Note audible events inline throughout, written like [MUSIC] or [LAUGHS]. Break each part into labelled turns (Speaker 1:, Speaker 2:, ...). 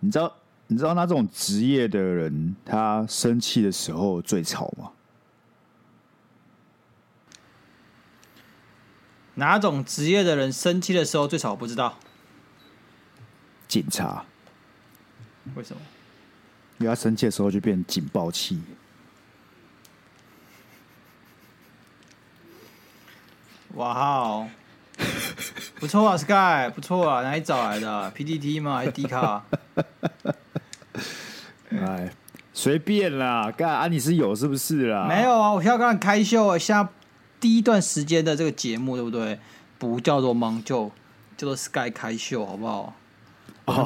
Speaker 1: 你知道你知道那种职业的人，他生气的时候最吵吗？
Speaker 2: 哪种职业的人生气的时候最吵？不知道。
Speaker 1: 警察。
Speaker 2: 为什么？
Speaker 1: 因为他生气的时候就变警报器。
Speaker 2: 哇哦，不错啊，Sky，不错啊，哪里找来的？PPT 吗？还是 D 卡？[LAUGHS] [LAUGHS]
Speaker 1: 哎，随便啦，干啊，你是有是不是啦？
Speaker 2: 没有啊，我现在刚刚开秀啊，现在第一段时间的这个节目对不对？不叫做忙就叫做 Sky 开秀，好不好？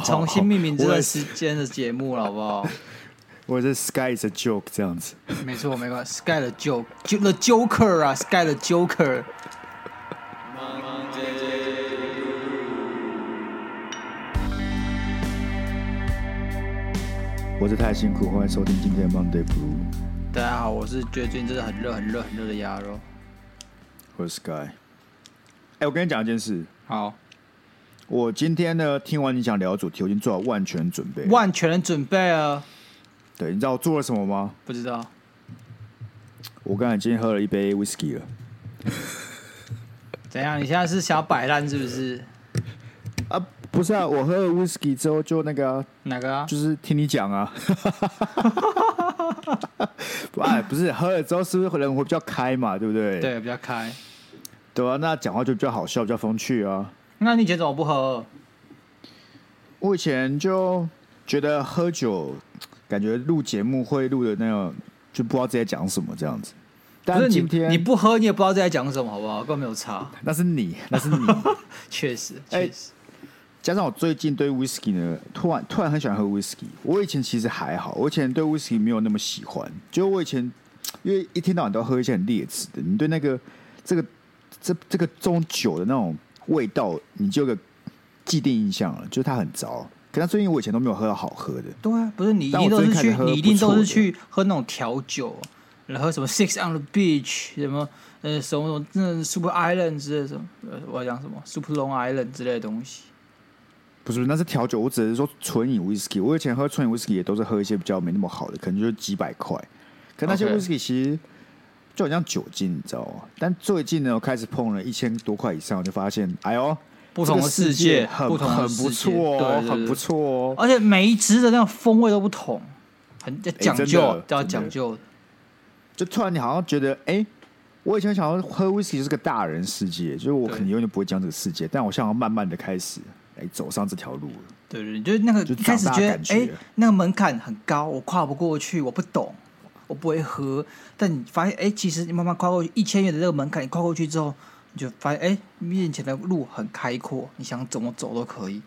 Speaker 2: 重新命名这段时间的节目了，好不好？[LAUGHS]
Speaker 1: 我是 Sky is a joke 这样子。
Speaker 2: 没错，没关系，Sky the joke，the Joker 啊，Sky the Joker。
Speaker 1: 我是太辛苦，欢迎收听今天的 Monday Blue。
Speaker 2: 大家好，我是觉得最近真的很热、很热、很热的鸭肉。
Speaker 1: 我是 Sky。哎，我跟你讲一件事。
Speaker 2: 好，
Speaker 1: 我今天呢，听完你想聊的主题，我已经做好万全准备。
Speaker 2: 万全准备啊！
Speaker 1: 对，你知道我做了什么吗？
Speaker 2: 不知道。
Speaker 1: 我刚才今天喝了一杯 Whisky 了。[LAUGHS]
Speaker 2: 怎样？你现在是想要摆烂是不是？
Speaker 1: 啊。不是啊，我喝了 whisky 之后就那个、啊、
Speaker 2: 哪个啊？
Speaker 1: 就是听你讲啊。[LAUGHS] 哎，不是喝了之后是不是人会比较开嘛？对不对？
Speaker 2: 对，比较开。
Speaker 1: 对啊，那讲话就比较好笑，比较风趣啊。
Speaker 2: 那你以前怎么不喝？
Speaker 1: 我以前就觉得喝酒，感觉录节目会录的那种，就不知道自己在讲什么这样子。但是今天
Speaker 2: 你，你不喝，你也不知道自己在讲什么，好不好？根本没有差。[LAUGHS]
Speaker 1: 那是你，那是你，[LAUGHS]
Speaker 2: 确实，确实。欸
Speaker 1: 加上我最近对 whisky 呢，突然突然很喜欢喝 whisky。我以前其实还好，我以前对 whisky 没有那么喜欢。就我以前，因为一天到晚都要喝一些很劣质的，你对那个这个这这个中酒的那种味道，你就有个既定印象了，就是它很糟。可是最近我以前都没有喝到好喝的。
Speaker 2: 对啊，不是你一定都是去，你一定都是去喝那种调酒，然后什么 Six on the Beach，什么呃什么什么那 Super Island 之类的什么，呃我要讲什么 Super Long Island 之类的东西。
Speaker 1: 不是，那是调酒。我只是说纯饮 whisky。我以前喝纯饮 whisky 也都是喝一些比较没那么好的，可能就是几百块。可那些 whisky 其实就好像酒精，你知道吗？但最近呢，我开始碰了一千多块以上，我就发现，哎呦，
Speaker 2: 不同的世界，
Speaker 1: 很
Speaker 2: 不同
Speaker 1: 很不错哦，很不错哦。
Speaker 2: 而且每一支的那种风味都不同，很讲究，都、要讲究。
Speaker 1: 就突然你好像觉得，哎、欸，我以前想要喝 whisky 就是个大人世界，就是我可能永远不会讲这个世界，但我想要慢慢的开始。哎，走上这条路了。
Speaker 2: 对对，就是那个一开始觉得，哎，那个门槛很高，我跨不过去，我不懂，我不会喝。但你发现，哎，其实你慢慢跨过去，一千元的这个门槛，你跨过去之后，你就发现，哎，面前的路很开阔，你想怎么走都可以。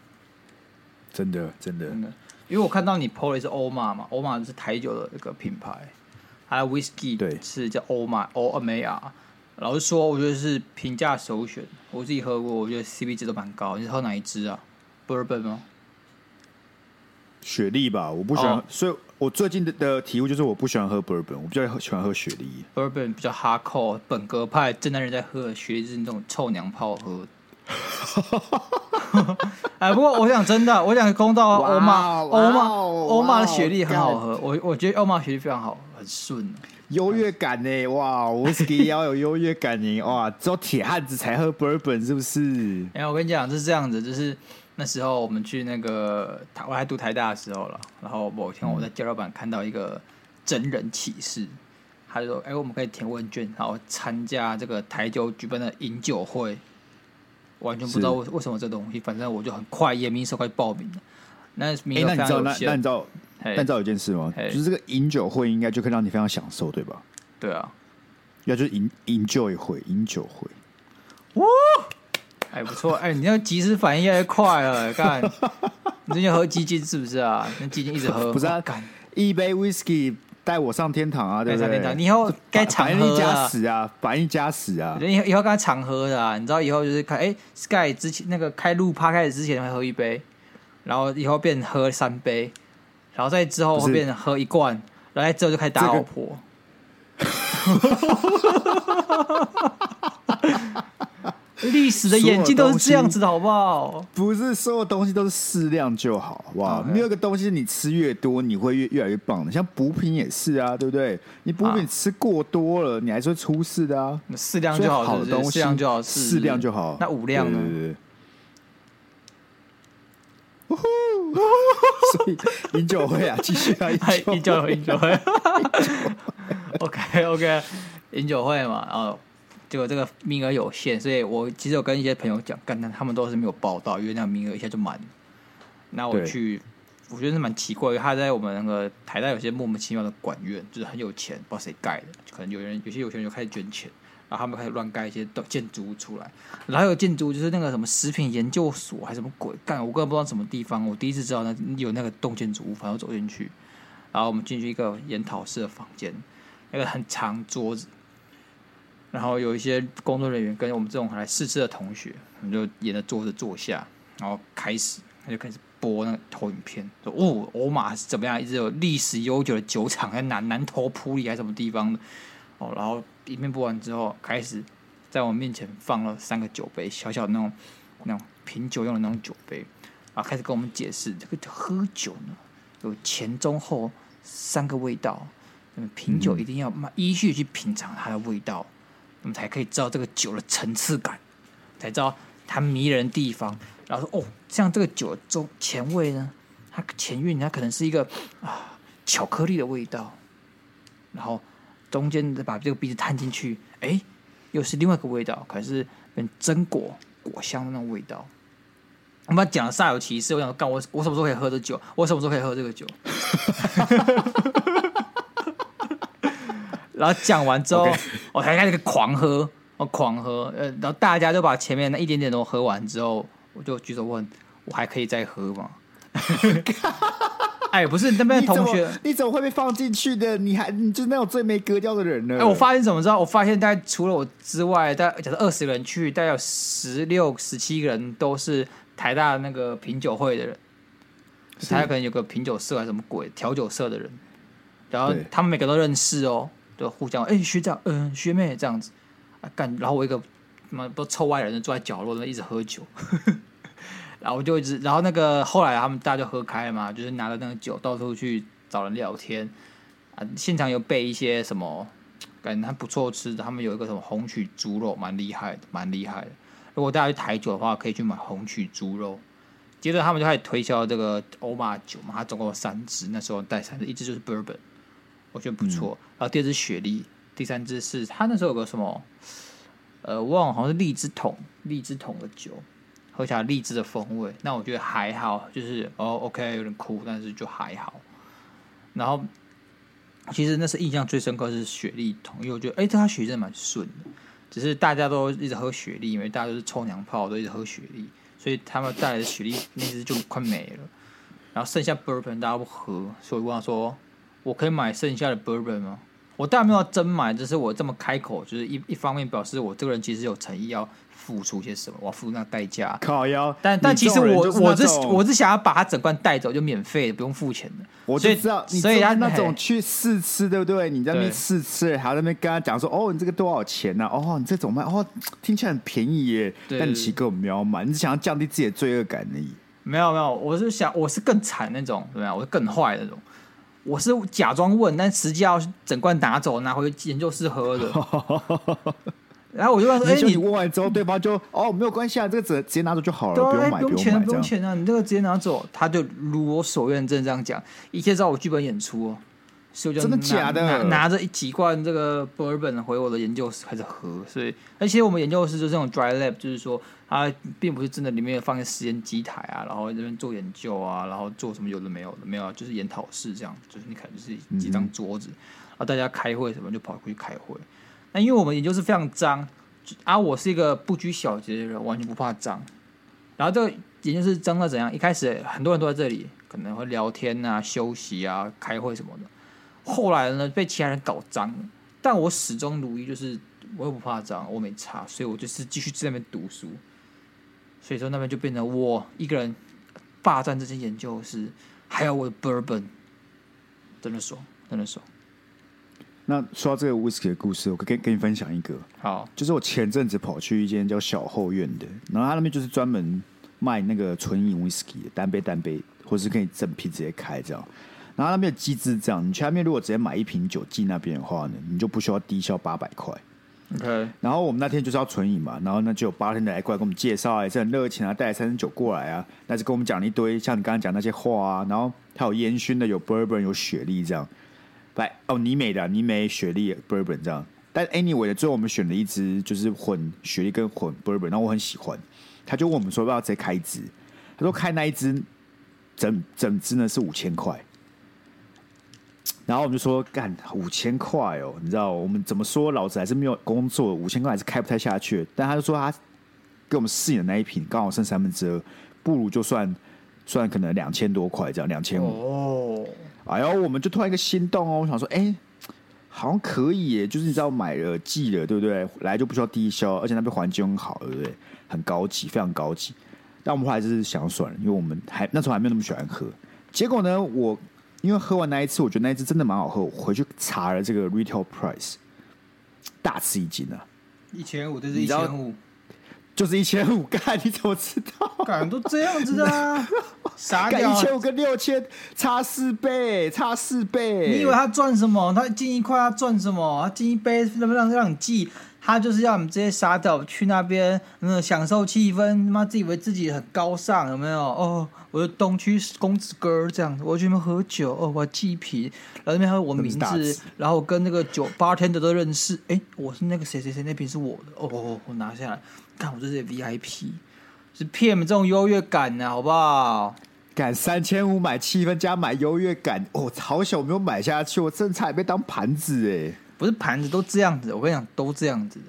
Speaker 1: 真的，真的，真的。
Speaker 2: 因为我看到你 PO 的是欧玛嘛，欧玛是台酒的一个品牌，还有 Whisky 对，是叫欧玛欧美亚。老实说，我觉得是平价首选。我自己喝过，我觉得 CP 值都蛮高。你是喝哪一支啊？Bourbon 吗？
Speaker 1: 雪莉吧，我不喜欢。Oh. 所以我最近的的体悟就是，我不喜欢喝 Bourbon，我比较喜欢喝雪莉。
Speaker 2: Bourbon 比较 hardcore，本格派正男人在喝。雪莉是那种臭娘炮喝。[LAUGHS] 哎，不过我想真的，我想公道，欧玛欧玛欧玛的雪莉很好喝。我我觉得欧玛雪莉非常好，很顺。
Speaker 1: 优越感呢？哇，Whisky 要有优越感呢！[LAUGHS] 哇，只有铁汉子才喝 Bourbon 是不是？
Speaker 2: 哎，我跟你讲，就是这样子，就是那时候我们去那个台，我还读台大的时候了。然后某天我在交流版看到一个真人启事，他就说：“哎，我们可以填问卷，然后参加这个台酒举办的饮酒会。”完全不知道为为什么这东西，反正我就很快也明手快报名了。那名额非常有限。那你知道？那那你知道？但你知道有件事吗？就是这个饮酒会应该就可以让你非常享受，对吧？对啊，
Speaker 1: 要就是饮饮酒一会，饮酒会，
Speaker 2: 哇，还不错。哎，你那及时反应越来越快了，看你最近喝鸡精是不是啊？那鸡精一直喝，[LAUGHS]
Speaker 1: 不是啊？干一杯 whisky 带我上天堂啊，对不对？
Speaker 2: 你以后该常喝
Speaker 1: 加死啊，反应加死啊！
Speaker 2: 以后以后该常喝的啊，你知道以后就是开哎，Sky 之前那个开路趴开始之前会喝一杯，然后以后变喝三杯。然后再之后会变成喝一罐，然后在之后就开始打老婆。[LAUGHS] 历史的演进都是这样子的，好不好？
Speaker 1: 不是所有东西都是适量就好，好不好.没有一个东西你吃越多，你会越越来越棒的。像补品也是啊，对不对？你补品吃过多了，啊、你还是会出事的啊。
Speaker 2: 适量就好，好的东西适量就好，
Speaker 1: 适量就好。
Speaker 2: 那五量呢？对对对
Speaker 1: 所以饮酒会啊，继续啊，
Speaker 2: 饮酒会，饮酒会。OK OK，饮酒会嘛，然后结果这个名额有限，所以我其实有跟一些朋友讲，但他们都是没有报到，因为那个名额一下就满。那我去，我觉得是蛮奇怪，他在我们那个台大有些莫名其妙的管院，就是很有钱，不知道谁盖的，可能有人有些有钱人就开始捐钱。然后他们开始乱盖一些建筑物出来，然后有建筑就是那个什么食品研究所还是什么鬼干，我根本不知道什么地方。我第一次知道那有那个栋建筑物，反正走进去，然后我们进去一个研讨室的房间，那个很长桌子，然后有一些工作人员跟我们这种来试吃的同学，我们就沿着桌子坐下，然后开始他就开始播那个投影片，说哦，欧马是怎么样，一直有历史悠久的酒厂在南南投埔里还是什么地方的哦，然后。影片播完之后，开始在我面前放了三个酒杯，小小的那种那种品酒用的那种酒杯，啊，开始跟我们解释这个喝酒呢，有前中后三个味道，那么品酒一定要依序去品尝它的味道，我们才可以知道这个酒的层次感，才知道它迷人的地方。然后说哦，像这个酒中前味呢，它前韵它可能是一个啊巧克力的味道，然后。中间再把这个鼻子探进去，哎，又是另外一个味道，可是跟榛果果香的那种味道。我们讲的煞有其事，我想，干我我什么时候可以喝这酒？我什么时候可以喝这个酒？[LAUGHS] 然后讲完之后.我才开始狂喝，我狂喝，呃，然后大家都把前面那一点点都喝完之后，我就举手问，我还可以再喝吗？[LAUGHS] 哎，不是那边的同学
Speaker 1: 你，你怎么会被放进去的？你还你就是那种最没格调的人呢？
Speaker 2: 哎，我发现怎么知道？我发现大概除了我之外，大概假设二十个人去，大概有十六、十七个人都是台大那个品酒会的人，台大可能有个品酒社还是什么鬼调酒社的人，然后他们每个都认识哦，就互相哎学长，嗯、学妹这样子啊干，然后我一个什么不臭外人坐在角落那一直喝酒。[LAUGHS] 然后我就一直，然后那个后来他们大家就喝开了嘛，就是拿着那个酒到处去找人聊天啊。现场有备一些什么，感觉还不错吃的。他们有一个什么红曲猪肉，蛮厉害的，蛮厉害的。如果大家去台酒的话，可以去买红曲猪肉。接着他们就开始推销这个欧玛酒嘛，它总共有三支，那时候带三支，一支就是 Bourbon，我觉得不错。嗯、然后第二支雪莉，第三支是他那时候有个什么，呃，我忘了，好像是荔枝桶，荔枝桶的酒。喝起来荔枝的风味，那我觉得还好，就是哦，OK，有点苦，但是就还好。然后其实那是印象最深刻是雪莉桶，因为我觉得哎，这它雪莉真的蛮顺的。只是大家都一直喝雪莉，因为大家都是臭娘炮，都一直喝雪莉，所以他们带来的雪莉那支就快没了。然后剩下 Bourbon 大家不喝，所以我问他说：“我可以买剩下的 Bourbon 吗？”我当然没有真买，只是我这么开口，就是一一方面表示我这个人其实有诚意要。付出些什么？我要付那个代价。
Speaker 1: 靠腰，
Speaker 2: 但但其实我我是我是想要把它整罐带走，就免费的，不用付钱的。
Speaker 1: 我就知道，所以他那种去试吃，对不对？你在那边试吃，还在那边跟他讲说：“哦，你这个多少钱呢？哦，你这种卖哦，听起来很便宜耶。”但你其实根本没有买，你只想要降低自己的罪恶感而已。
Speaker 2: 没有没有，我是想我是更惨那种，怎么样？我是更坏那种。我是假装问，但实际要整罐拿走，拿回研究室喝的。[LAUGHS] 然后我就问说：“哎，你
Speaker 1: 问完之后，对方就哦，没有关系啊，这个直直接拿走就好了，
Speaker 2: 对
Speaker 1: 不用买，
Speaker 2: 不用钱，不用钱啊，你这个直接拿走。”他就如我所愿，真的这样讲，一切照我剧本演出哦。所以我就
Speaker 1: 真的假的？
Speaker 2: 拿，拿着一几罐这个 bourbon 回我的研究室开始喝。所以，而且我们研究室就是这种 dry lab，就是说它并不是真的里面有放一个实验机台啊，然后这边做研究啊，然后做什么有的没有的没有，啊就是研讨室这样，就是你可能就是几张桌子，然后大家开会什么就跑过去开会。那因为我们研究室非常脏啊，我是一个不拘小节的人，完全不怕脏。然后这个研究室脏到怎样？一开始很多人都在这里，可能会聊天啊、休息啊、开会什么的。后来呢，被其他人搞脏，但我始终如一，就是我又不怕脏，我没差，所以我就是继续在那边读书。所以说那边就变成我一个人霸占这间研究室，还有我的 bourbon，真的爽，真的爽。
Speaker 1: 那说到这个 whisky 的故事，我可以跟跟你分享一个。
Speaker 2: 好，
Speaker 1: 就是我前阵子跑去一间叫小后院的，然后他那边就是专门卖那个纯饮 whisky 的，单杯单杯，或是可以整瓶直接开这样。然后他那边的机制这样，你去那边如果直接买一瓶酒进那边的话呢，你就不需要低消八百块。
Speaker 2: OK。然
Speaker 1: 后我们那天就是要存饮嘛，然后呢就有八天的来过来跟我们介绍，也是很热情啊，带来三支酒过来啊，那就跟我们讲了一堆像你刚刚讲那些话啊，然后还有烟熏的，有 bourbon，有雪莉这样。来哦，尼美的尼美雪莉 bourbon 这样，但 anyway 的最后我们选了一支就是混雪莉跟混 bourbon，然后我很喜欢，他就问我们说要不要直接开一支，他说开那一支整整支呢是五千块，然后我们就说干五千块哦，你知道我们怎么说，老子还是没有工作，五千块还是开不太下去，但他就说他给我们试饮的那一瓶刚好剩三分之二，不如就算算可能两千多块这样，两千五哦。哎呦，我们就突然一个心动哦，我想说，哎、欸，好像可以耶，就是你知道买了寄了，对不对？来就不需要低消，而且那边环境很好，对不对？很高级，非常高级。但我们还是想算了，因为我们还那时候还没有那么喜欢喝。结果呢，我因为喝完那一次，我觉得那一次真的蛮好喝，我回去查了这个 retail price，大吃一惊啊！
Speaker 2: 一千五，这是一千五。
Speaker 1: 就是一千五，[LAUGHS] 干你怎么知道？
Speaker 2: 干都这样子的啊！[LAUGHS] 傻屌，
Speaker 1: 一千五跟六千差四倍，差四倍。
Speaker 2: 你以为他赚什么？他进一块他赚什么？他进一杯能不能让你记，他就是要你这些傻屌去那边，嗯，享受气氛。他妈自以为自己很高尚，有没有？哦，我是东区公子哥这样子，我去那边喝酒，哦，我记一瓶，然后那边还有我名字，然后跟那个酒 bartender 都认识。哎，我是那个谁谁谁，那瓶是我的。哦哦，我拿下来。看我这是 VIP，是 PM 这种优越感呢、啊，好不好？
Speaker 1: 敢三千五买气氛加买优越感，哦，好小，我没有买下去，我真的差点被当盘子哎！
Speaker 2: 不是盘子都这样子，我跟你讲都这样子的。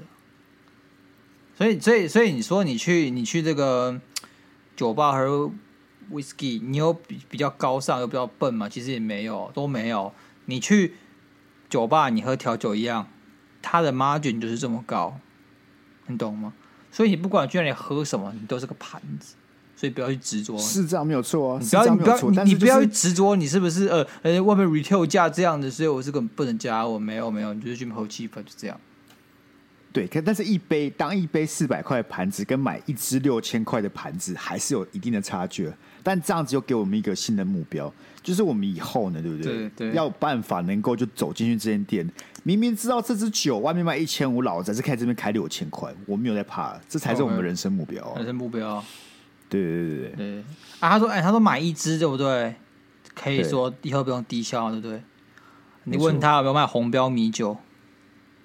Speaker 2: 所以，所以，所以你说你去你去这个酒吧喝 whisky，你有比比较高尚又比较笨吗？其实也没有，都没有。你去酒吧，你喝调酒一样，它的 margin 就是这么高，你懂吗？所以你不管去哪里喝什么，你都是个盘子，所以不要去执着。
Speaker 1: 是这样没有错啊，
Speaker 2: 你不要你不要你，不要去执着，你是不是呃呃外面 retail 价这样的，所以我这个不能加，我没有没有，你就是去喝气氛就这样。
Speaker 1: 对，可但是一杯当一杯四百块的盘子跟买一支六千块的盘子还是有一定的差距。但这样子又给我们一个新的目标，就是我们以后呢，对不对？
Speaker 2: 对对，
Speaker 1: 要有办法能够就走进去这间店。明明知道这支酒外面卖一千五，老子还是开这边开六千块，我没有在怕，这才是我们的人生目标、啊。
Speaker 2: 人生目标，
Speaker 1: 对对对对
Speaker 2: 对。啊，他说，哎，他说买一支对不对？可以说以后不用低消，对不对？你问他有没有卖红标米酒，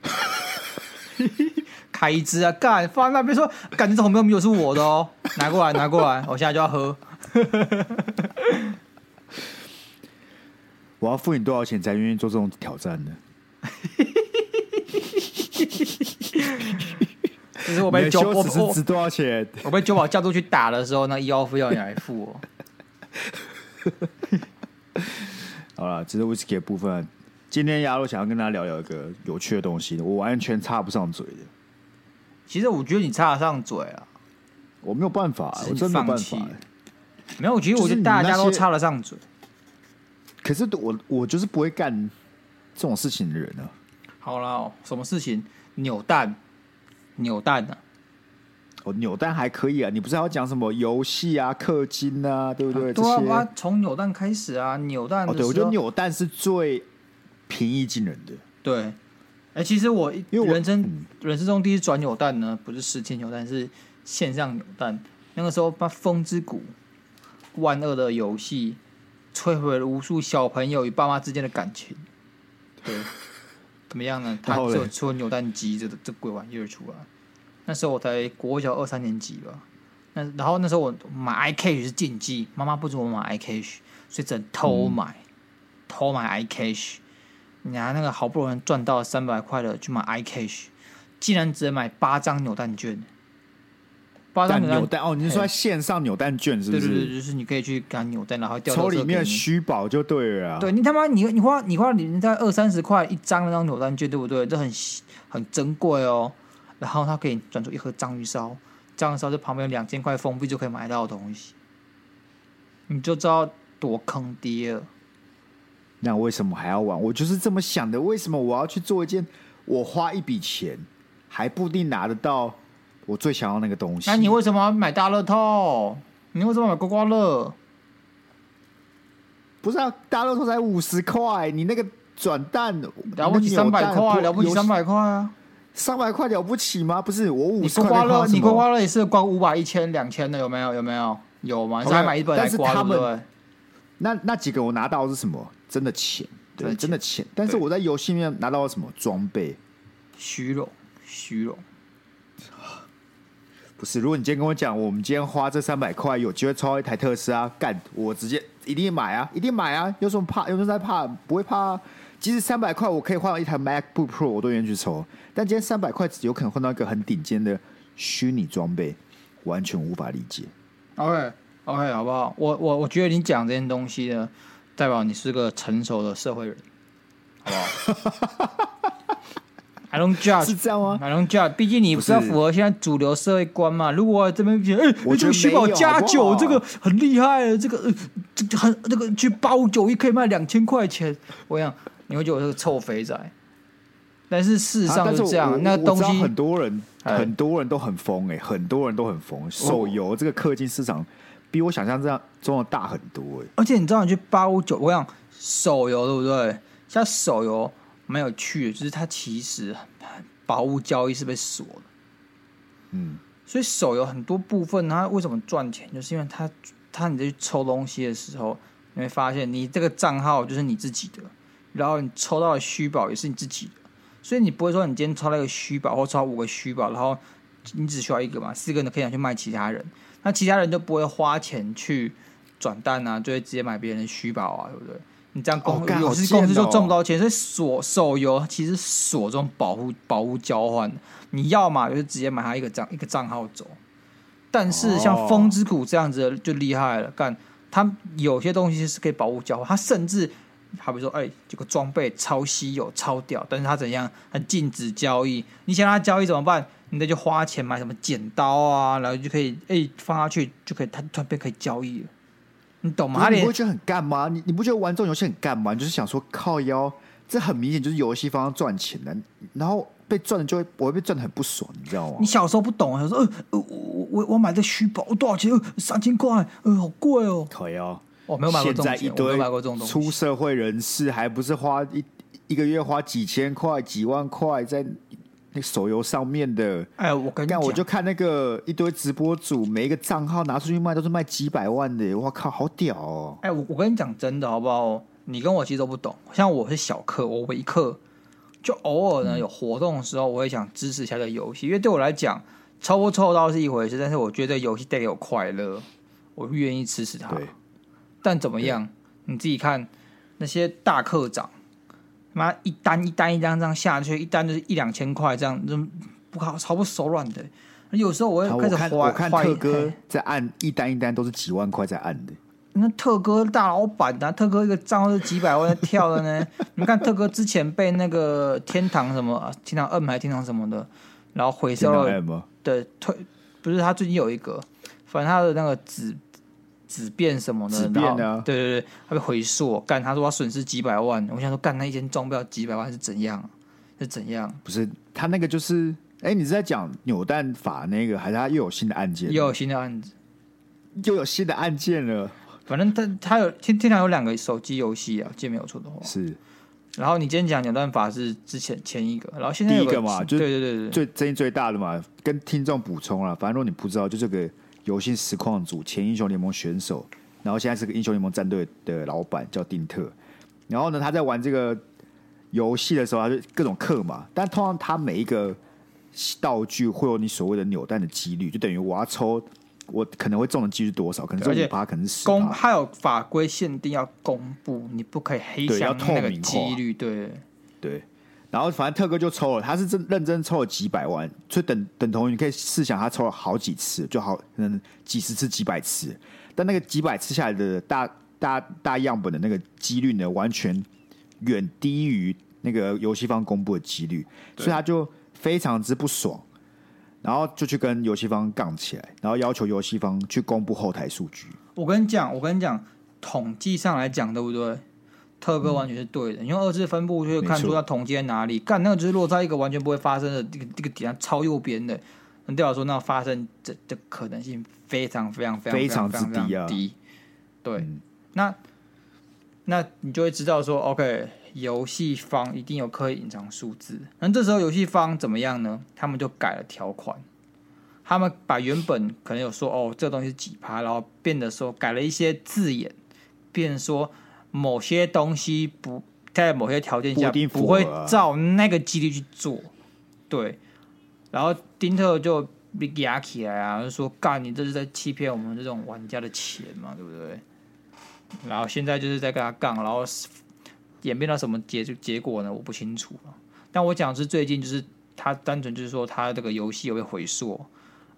Speaker 2: [LAUGHS] 开一支啊，干放那边说，感觉这红标米酒是我的哦，[LAUGHS] 拿过来拿过来，我现在就要喝。[LAUGHS]
Speaker 1: 我要付你多少钱才愿意做这种挑战呢？[LAUGHS]
Speaker 2: 就是我被酒保
Speaker 1: 是值多少钱？
Speaker 2: 我被酒保叫出去打的时候，那医药费要你来付哦。[LAUGHS]
Speaker 1: 好了，这是威士忌的部分。今天亚罗想要跟大家聊聊一个有趣的东西，我完全插不上嘴的。
Speaker 2: 其实我觉得你插得上嘴啊，
Speaker 1: 我没有办法，我真的没有办法。
Speaker 2: 没有，其实我觉得大家都插得上嘴。
Speaker 1: 可是我我就是不会干。这种事情的人呢？
Speaker 2: 好了，什么事情？扭蛋，扭蛋呢、啊？
Speaker 1: 哦，扭蛋还可以啊。你不是要讲什么游戏啊、氪金啊，对不对？
Speaker 2: 对啊，从扭蛋开始啊，扭蛋。
Speaker 1: 哦，对，我觉得扭蛋是最平易近人的。
Speaker 2: 对，哎、欸，其实我因为我人生、嗯、人生中第一次转扭蛋呢，不是实体扭蛋，是线上扭蛋。那个时候，把《风之谷》万恶的游戏摧毁了无数小朋友与爸妈之间的感情。对，[LAUGHS] 怎么样呢？他就出了扭蛋机这这鬼玩意儿出来。那时候我才国小二三年级吧。那然后那时候我买 iCash 是禁忌，妈妈不准我买 iCash，所以只能偷买，嗯、偷买 iCash。你拿那个好不容易赚到三百块的去买 iCash，竟然只能买八张扭蛋券。八张扭蛋
Speaker 1: 哦，你是说在线上扭蛋券是不是？
Speaker 2: 对对对，就是你可以去干扭蛋，然后掉
Speaker 1: 抽里面虚宝就对了。
Speaker 2: 对你他妈，你你花你花你在二三十块一张那张扭蛋券，对不对？这很很珍贵哦。然后他可以转出一盒章鱼烧，章鱼烧这旁边有两千块封闭就可以买到的东西，你就知道多坑爹了。
Speaker 1: 那为什么还要玩？我就是这么想的。为什么我要去做一件我花一笔钱还不一定拿得到我最想要那个东西？
Speaker 2: 那你为什么要买大乐透？你为什么买刮刮乐？
Speaker 1: 不是啊，大乐透才五十块，你那个转蛋
Speaker 2: 了不起三百块，了不起三百块啊！
Speaker 1: 三百块了不起吗？不是我五十
Speaker 2: 刮刮乐，你刮刮乐也是刮五百、一千、两千的，有没有？有没有？有吗？你还买一本来刮，对不对？
Speaker 1: 那那几个我拿到的是什么？真的钱，对，真的钱。真的钱，但是我在游戏里面拿到了什么装备？
Speaker 2: 虚荣，虚荣。
Speaker 1: 不是，如果你今天跟我讲，我们今天花这三百块有机会抽到一台特斯拉，干，我直接一定买啊，一定买啊！有什么怕？有什么在怕？不会怕啊！即使三百块我可以换到一台 MacBook Pro，我都愿意去抽。但今天三百块只有可能换到一个很顶尖的虚拟装备，完全无法理解。
Speaker 2: OK OK，好不好？我我我觉得你讲这件东西呢，代表你是个成熟的社会人，好不好？[LAUGHS] I don't judge，
Speaker 1: 是这样吗
Speaker 2: ？I don't judge，毕竟你不是要符合现在主流社会观嘛。如果这边觉得，哎、欸，我觉得虚宝加酒这个很厉害，这个呃，这个很这个去包酒一可以卖两千块钱，我想你会觉得我是个臭肥仔。但是事实上是这样，啊、那个东西
Speaker 1: 很多人很多人都很疯哎、欸，很多人都很疯。手游这个氪金市场比我想象这样中的大很多哎、欸。
Speaker 2: 而且你知道，你去包酒，我想手游对不对？像手游。蛮有趣的，就是它其实宝物交易是被锁的，
Speaker 1: 嗯，
Speaker 2: 所以手游很多部分它为什么赚钱，就是因为它它你在去抽东西的时候，你会发现你这个账号就是你自己的，然后你抽到的虚宝也是你自己的，所以你不会说你今天抽到一个虚宝或抽到五个虚宝，然后你只需要一个嘛，四个人可以拿去卖其他人，那其他人就不会花钱去转蛋啊，就会直接买别人的虚宝啊，对不对？你这样公有些公司就赚不到钱，所以锁手游其实锁这种保护保护交换，你要嘛就是直接买他一个账一个账号走。但是像风之谷这样子就厉害了，干他有些东西是可以保护交换，他甚至好比说，哎，这个装备超稀有超屌，但是他怎样？他禁止交易，你想让他交易怎么办？你得就花钱买什么剪刀啊，然后就可以哎放下去就可以，他突然变可以交易了。你懂吗？
Speaker 1: 你不会觉得很干吗？你你不觉得玩这种游戏很干吗？你就是想说靠腰，这很明显就是游戏方要赚钱的，然后被赚的就会我会被赚的很不爽，你知道吗？
Speaker 2: 你小时候不懂，他说呃呃我我我买这虚宝多少钱？呃三千块，呃好贵哦。
Speaker 1: 靠腰，
Speaker 2: 我没有买过这种东西，我没有买过这种东西。
Speaker 1: 出社会人士还不是花一一个月花几千块、几万块在。那手游上面的，
Speaker 2: 哎，我跟你讲，
Speaker 1: 我就看那个一堆直播主，每一个账号拿出去卖都是卖几百万的，我靠，好屌哦！
Speaker 2: 哎，我我跟你讲真的好不好？你跟我其实都不懂，像我是小氪，我微氪，就偶尔呢有活动的时候，我也想支持一下这个游戏，因为对我来讲，抽不抽到是一回事，但是我觉得游戏带给我快乐，我愿意支持它。但怎么样？你自己看那些大课长。妈一单一单一单这样下去，一单就是一两千块这样，就不好，超不手软的。有时候我会开始怀
Speaker 1: 我看特哥在按一单一单都是几万块在按的。
Speaker 2: 那特哥大老板啊，特哥一个账号是几百万在跳的呢。[LAUGHS] 你看特哥之前被那个天堂什么天堂 M 还是天堂什么的，然后回收了对退，不是他最近有一个，反正他的那个纸。纸变什么的，
Speaker 1: 纸变的，
Speaker 2: 对对对，他被回溯，干他说他损失几百万，我想说干那一件装备要几百万是怎样？是怎样？
Speaker 1: 不是他那个就是，哎、欸，你是在讲扭蛋法那个，还是他又有新的案件？
Speaker 2: 又有新的案子，
Speaker 1: 又有新的案件了。
Speaker 2: 反正他他有天天堂有两个手机游戏啊，记得没有错的话
Speaker 1: 是。
Speaker 2: 然后你今天讲扭蛋法是之前前一个，然后现在
Speaker 1: 第一个嘛，就
Speaker 2: 对对对对，
Speaker 1: 最争议最大的嘛，跟听众补充了，反正如果你不知道，就这个。游戏实况组前英雄联盟选手，然后现在是个英雄联盟战队的老板，叫丁特。然后呢，他在玩这个游戏的时候，他就各种氪嘛。但通常他每一个道具会有你所谓的扭蛋的几率，就等于我要抽，我可能会中的几率多少？可能是五趴，可能是十。公
Speaker 2: 还有法规限定要公布，你不可以黑箱那个几率，对
Speaker 1: 对。然后反正特哥就抽了，他是真认真抽了几百万，所以等等同于你可以试想他抽了好几次，就好嗯几十次几百次，但那个几百次下来的大大大样本的那个几率呢，完全远低于那个游戏方公布的几率，所以他就非常之不爽，然后就去跟游戏方杠起来，然后要求游戏方去公布后台数据。
Speaker 2: 我跟你讲，我跟你讲，统计上来讲，对不对？特哥完全是对的。你用二次分布就会看出它统计在哪里，干那个就是落在一个完全不会发生的这个这个点上超右边的，那代表说那发生这这可能性非常非常非常
Speaker 1: 非常之低啊。
Speaker 2: 低。对，那那你就会知道说，OK，游戏方一定有刻意隐藏数字。那这时候游戏方怎么样呢？他们就改了条款。他们把原本可能有说哦，这个东西是几趴，然后变得说改了一些字眼，变说某些东西不在某些条件下不会照那个几率去做，对。然后丁特就被压起来啊，就说干你这是在欺骗我们这种玩家的钱嘛，对不对？然后现在就是在跟他杠，然后演变到什么结结果呢？我不清楚。但我讲的是最近就是他单纯就是说他这个游戏有被回溯。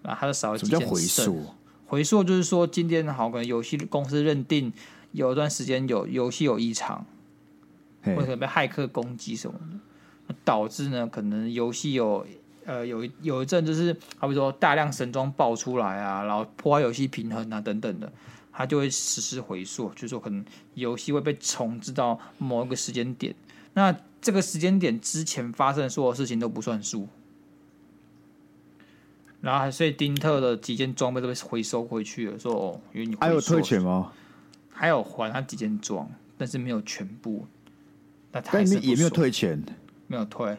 Speaker 2: 然后，他就少了几件溯？回溯就是说，今天好，可能游戏公司认定有一段时间有游戏有异常，或者被骇客攻击什么的，导致呢，可能游戏有呃有一有一阵就是，好比说大量神装爆出来啊，然后破坏游戏平衡啊等等的，他就会实施回溯，就是说可能游戏会被重置到某一个时间点，那这个时间点之前发生的所有事情都不算数。然后，所以丁特的几件装备都被回收回去了。说哦，因为你
Speaker 1: 还有退钱吗？
Speaker 2: 还有还他几件装，但是没有全部。
Speaker 1: 那他也没有退钱，
Speaker 2: 没有退。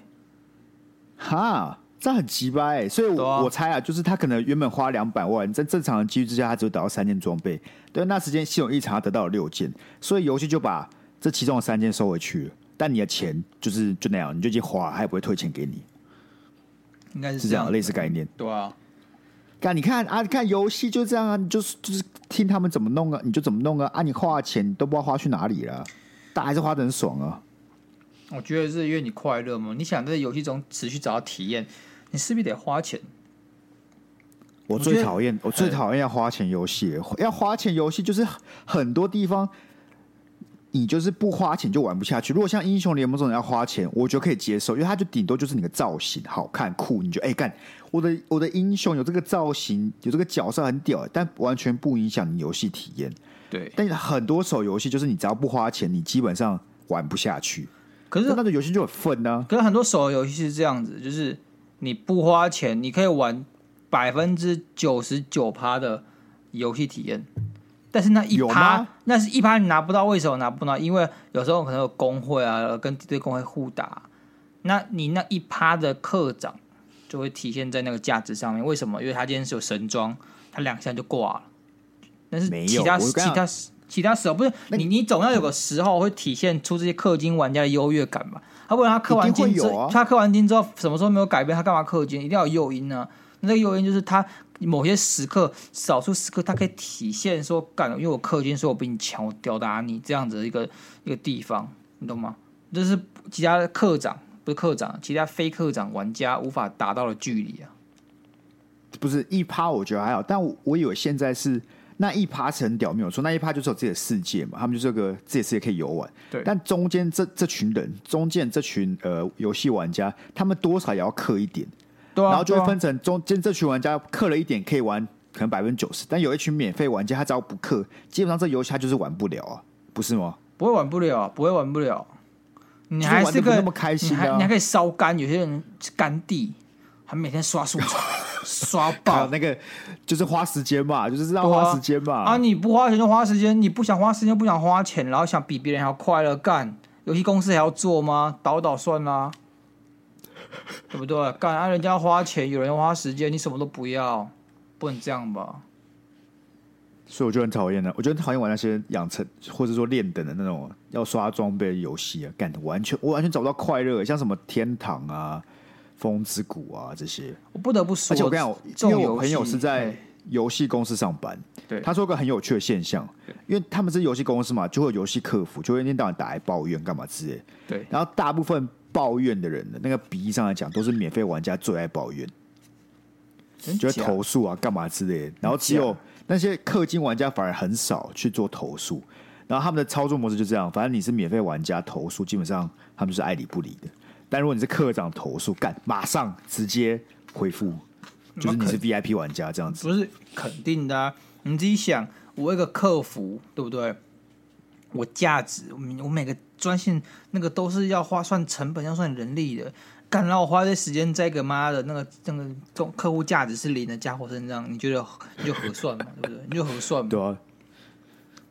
Speaker 1: 哈，这很奇葩哎！所以我，我、啊、我猜啊，就是他可能原本花两百万，在正常的机制之下，他只会得到三件装备。对，那时间系统异常，他得到了六件，所以游戏就把这其中的三件收回去了。但你的钱就是就那样，你就已经花了，他也不会退钱给你。
Speaker 2: 应该是，
Speaker 1: 是这样，类似概念。
Speaker 2: 对啊，
Speaker 1: 干你看啊，你看游戏就这样啊，你就是就是听他们怎么弄啊，你就怎么弄啊。啊，你花钱都不知道花去哪里了，但还是花的很爽啊。
Speaker 2: 我觉得是因为你快乐嘛，你想在游戏中持续找到体验，你势必得花钱。
Speaker 1: 我最讨厌，我最讨厌要花钱游戏，要花钱游戏就是很多地方。你就是不花钱就玩不下去。如果像英雄联盟这种要花钱，我觉得可以接受，因为它就顶多就是你的造型好看酷，你就哎干，我的我的英雄有这个造型，有这个角色很屌，但完全不影响你游戏体验。
Speaker 2: 对，
Speaker 1: 但很多手游戏就是你只要不花钱，你基本上玩不下去。
Speaker 2: 可是
Speaker 1: 那个游戏就很粪呢。
Speaker 2: 可是很多手游游戏是这样子，就是你不花钱，你可以玩百分之九十九趴的游戏体验。但是那一趴，那是一趴你拿不到，为什么拿不到？因为有时候可能有工会啊，跟敌对工会互打，那你那一趴的课长就会体现在那个价值上面。为什么？因为他今天是有神装，他两下就挂了。但是其他其他其他时候不是你，你总要有个时候会体现出这些氪金玩家的优越感吧？他不然他氪完金之后，啊、他氪完金之后什么时候没有改变？他干嘛氪金？一定要有诱因呢？那个诱因就是他。某些时刻，少数时刻，它可以体现说，干，因为我氪金，说我比你强，我吊打你这样子的一个一个地方，你懂吗？这是其他的课长，不是课长，其他非课长玩家无法达到的距离啊。
Speaker 1: 不是一趴，我觉得还好，但我我以为现在是那一趴是很屌，没有错，那一趴就是有自己的世界嘛，他们就是个自己的世界可以游玩。
Speaker 2: 对，
Speaker 1: 但中间这这群人，中间这群呃游戏玩家，他们多少也要氪一点。
Speaker 2: 啊、
Speaker 1: 然后就会分成中间这群玩家氪了一点可以玩，可能百分之九十，但有一群免费玩家，他只要不氪，基本上这游戏他就是玩不了啊，不是吗？
Speaker 2: 不会玩不了，不会玩不了。你还是个
Speaker 1: 是那么开心、啊、
Speaker 2: 你还你还可以烧肝，有些人肝地，还每天刷素材，[LAUGHS] 刷爆
Speaker 1: 那个就是花时间嘛，就是让花时间嘛啊。
Speaker 2: 啊，你不花钱就花时间，你不想花时间不想花钱，然后想比别人还要快乐干，游戏公司还要做吗？倒倒算啦。[LAUGHS] 对不对？干啊！人家花钱，有人花时间，你什么都不要，不能这样吧？
Speaker 1: 所以我就很讨厌的，我就很讨厌玩那些养成或者说练等的那种要刷装备的游戏啊，干的完全我完全找不到快乐，像什么天堂啊、风之谷啊这些。
Speaker 2: 我不得不说，
Speaker 1: 而且我跟你讲，因为我朋友是在游戏公司上班，
Speaker 2: 对，
Speaker 1: 他说个很有趣的现象，因为他们是游戏公司嘛，就会有游戏客服，就会一天到晚打来抱怨干嘛之类，
Speaker 2: 对，
Speaker 1: 然后大部分。抱怨的人的那个比例上来讲，都是免费玩家最爱抱怨，就会投诉啊，干嘛之类的。然后只有那些氪金玩家反而很少去做投诉。然后他们的操作模式就这样，反正你是免费玩家投诉，基本上他们就是爱理不理的。但如果你是课长投诉，干马上直接回复，就是你是 VIP 玩家这样子。
Speaker 2: 不是肯定的啊，你自己想，我一个客服对不对？我价值，我我每个专线那个都是要花算成本，要算人力的。干，然后我花这时间在个妈的那个那个客客户价值是零的家伙身上，你觉得你就合算嘛？对不对？你就合算嘛？
Speaker 1: 对啊。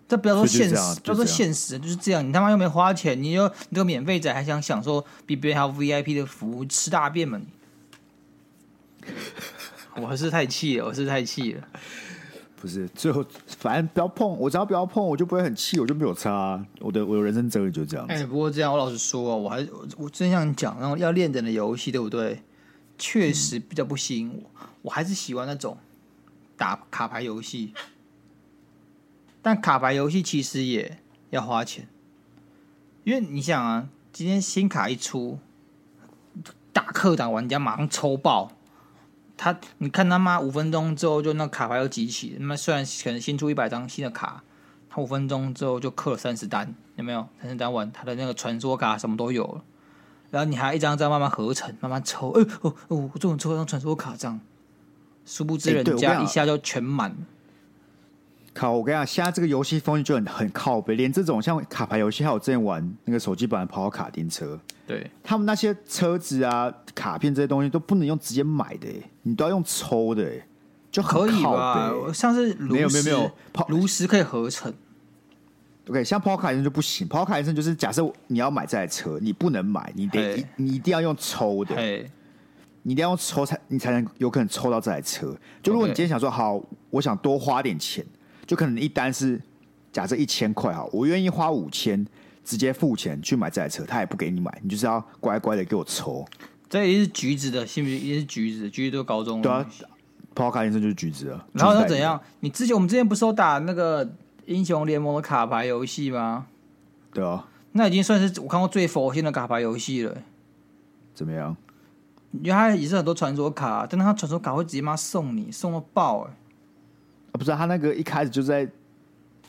Speaker 2: 这不要说现实，不要说现实，就是这样。你他妈又没花钱，你又你这个免费仔还想享受比别人还有 VIP 的服务，吃大便嘛你？我是太气了，我是太气了。
Speaker 1: 不是，最后反正不要碰，我只要不要碰，我就不会很气，我就没有差、啊。我的我的人生哲理就这样。哎、
Speaker 2: 不过这样我老实说，我还我，真想讲，然后要练人的游戏，对不对？确实比较不吸引我，我还是喜欢那种打卡牌游戏。但卡牌游戏其实也要花钱，因为你想啊，今天新卡一出，大氪党玩家马上抽爆。他，你看他妈五分钟之后就那卡牌又集齐，那么虽然可能新出一百张新的卡，他五分钟之后就氪了三十单，有没有？三十单完，他的那个传说卡什么都有了，然后你还一张张慢慢合成，慢慢抽，哎哦哦，我终于抽到张传说卡，这样，殊不知人家一下就全满。
Speaker 1: 靠！我跟你讲，现在这个游戏风气就很很靠背，连这种像卡牌游戏，还有之前玩那个手机版的跑跑卡丁车，
Speaker 2: 对，
Speaker 1: 他们那些车子啊、卡片这些东西都不能用直接买的，你都要用抽的，就很靠北。
Speaker 2: 像是
Speaker 1: 没有没有没有，
Speaker 2: 炉石可以合成。
Speaker 1: OK，像跑跑卡丁车就不行，跑跑卡丁车就是假设你要买这台车，你不能买，你得你，你一定要用抽的，你一定要用抽才你才能有可能抽到这台车。就如果你今天想说好，我想多花点钱。就可能一单是假设一千块哈，我愿意花五千直接付钱去买这台车，他也不给你买，你就是要乖乖的给我抽。
Speaker 2: 这也是橘子的，信不信？也是橘子，橘子都高中
Speaker 1: 对啊，跑卡丁车就是橘子啊。
Speaker 2: 然后又怎样？你之前我们之前不是有打那个英雄联盟的卡牌游戏吗？
Speaker 1: 对啊，
Speaker 2: 那已经算是我看过最佛性的卡牌游戏了。
Speaker 1: 怎么样？
Speaker 2: 因为它也是很多传说卡，但是它传说卡会直接妈送你送到爆哎。
Speaker 1: 不是他那个一开始就在，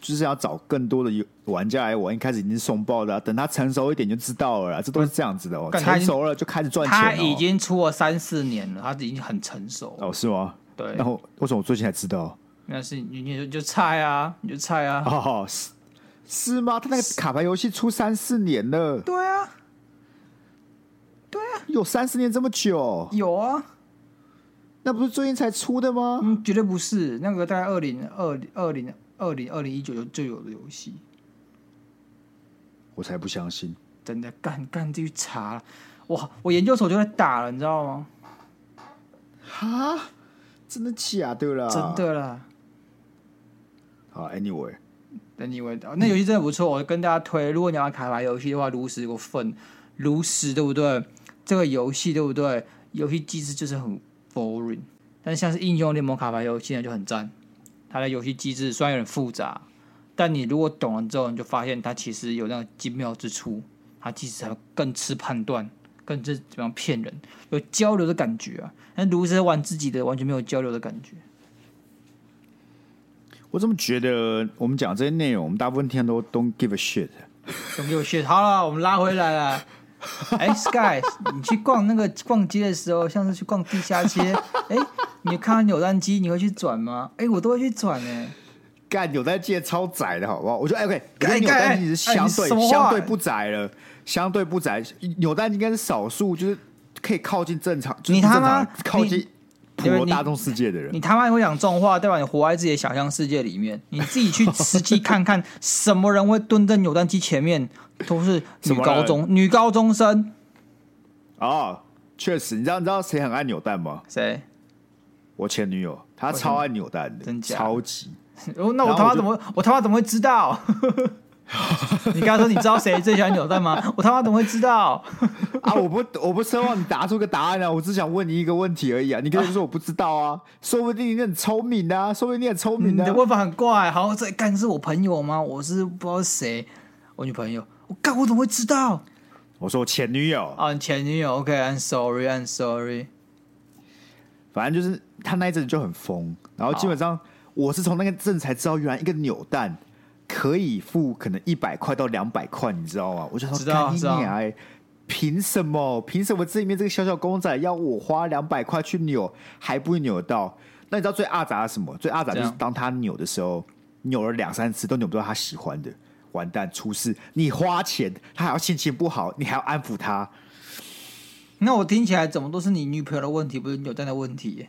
Speaker 1: 就是要找更多的玩家来玩。一开始已经是送爆的，啊，等他成熟一点就知道了。这都是这样子的哦。成熟了就开始赚钱，哦。
Speaker 2: 他已经出了三四年了，他已经很成熟。
Speaker 1: 哦，是吗？
Speaker 2: 对。
Speaker 1: 然后为什么我最近才知道？
Speaker 2: 那是你你就菜啊，你就菜啊。
Speaker 1: 哦，是是吗？他那个卡牌游戏出三四年了。
Speaker 2: 对啊。对啊。
Speaker 1: 有三四年这么久？
Speaker 2: 有啊。
Speaker 1: 那不是最近才出的吗？
Speaker 2: 嗯，绝对不是。那个大概二零二二零二零二零一九就就有的游戏，
Speaker 1: 我才不相信。
Speaker 2: 真的，干干去查，哇！我研究所就在打了，你知道吗？
Speaker 1: 哈？真的假的啦？
Speaker 2: 真的啦。
Speaker 1: 好，Anyway，Anyway，
Speaker 2: 那游戏真的不错，我跟大家推。如果你要玩卡牌游戏的话，炉石有份，炉石对不对？这个游戏对不对？游戏机制就是很。boring，但像是英雄联盟卡牌游戏呢就很赞，它的游戏机制虽然有点复杂，但你如果懂了之后，你就发现它其实有那个精妙之处，它其实还更吃判断，更是怎么样骗人，有交流的感觉啊。但炉石玩自己的完全没有交流的感觉。
Speaker 1: 我怎么觉得我们讲这些内容，我们大部分听都 don't give a shit，don't
Speaker 2: give a shit。好了，我们拉回来了。哎、欸、，Sky，你去逛那个逛街的时候，像是去逛地下街，哎、欸，你看到扭蛋机，你会去转吗？哎、欸，我都会去转哎。
Speaker 1: 干扭蛋机超窄的好不好？我觉得 OK，扭蛋机是相对、相对不窄了，相对不窄。扭蛋应该是少数，就是可以靠近正常，
Speaker 2: 你他妈
Speaker 1: 靠近普罗大众世界的人。
Speaker 2: 你，你他妈会讲这种话，代表你活在自己的想象世界里面。你自己去实际看看，什么人会蹲在扭蛋机前面？都是女高中女高中生
Speaker 1: 哦，确实，你知道你知道谁很爱扭蛋吗？
Speaker 2: 谁？
Speaker 1: 我前女友，她超爱扭蛋的，
Speaker 2: 真假？
Speaker 1: 超级。[LAUGHS]
Speaker 2: 哦，那我他妈怎么我，我他妈怎么会知道？[LAUGHS] 你刚刚说你知道谁最喜欢扭蛋吗？我他妈怎么会知道？[LAUGHS]
Speaker 1: 啊，我不我不奢望你答出个答案啊，我只想问你一个问题而已啊。你可以说我不知道啊，说不定你很聪明啊，说不定你很聪明的、啊。
Speaker 2: 你的问法很怪，好，这干是我朋友吗？我是不知道谁，我女朋友。我干，我怎么会知道？
Speaker 1: 我说我前女友
Speaker 2: 啊，前女友。OK，I'm sorry，I'm sorry。
Speaker 1: 反正就是他那一阵就很疯，然后基本上我是从那个阵才知道，原来一个扭蛋可以付可能一百块到两百块，你知道吗？我就说，
Speaker 2: 知道，知道。
Speaker 1: 凭什么？凭什么这里面这个小小公仔要我花两百块去扭，还不会扭得到？那你知道最阿杂的什么？最阿杂就是当他扭的时候，扭了两三次都扭不到他喜欢的。完蛋出事。你花钱，他还要心情不好，你还要安抚他。
Speaker 2: 那我听起来怎么都是你女朋友的问题，不是扭蛋的问题？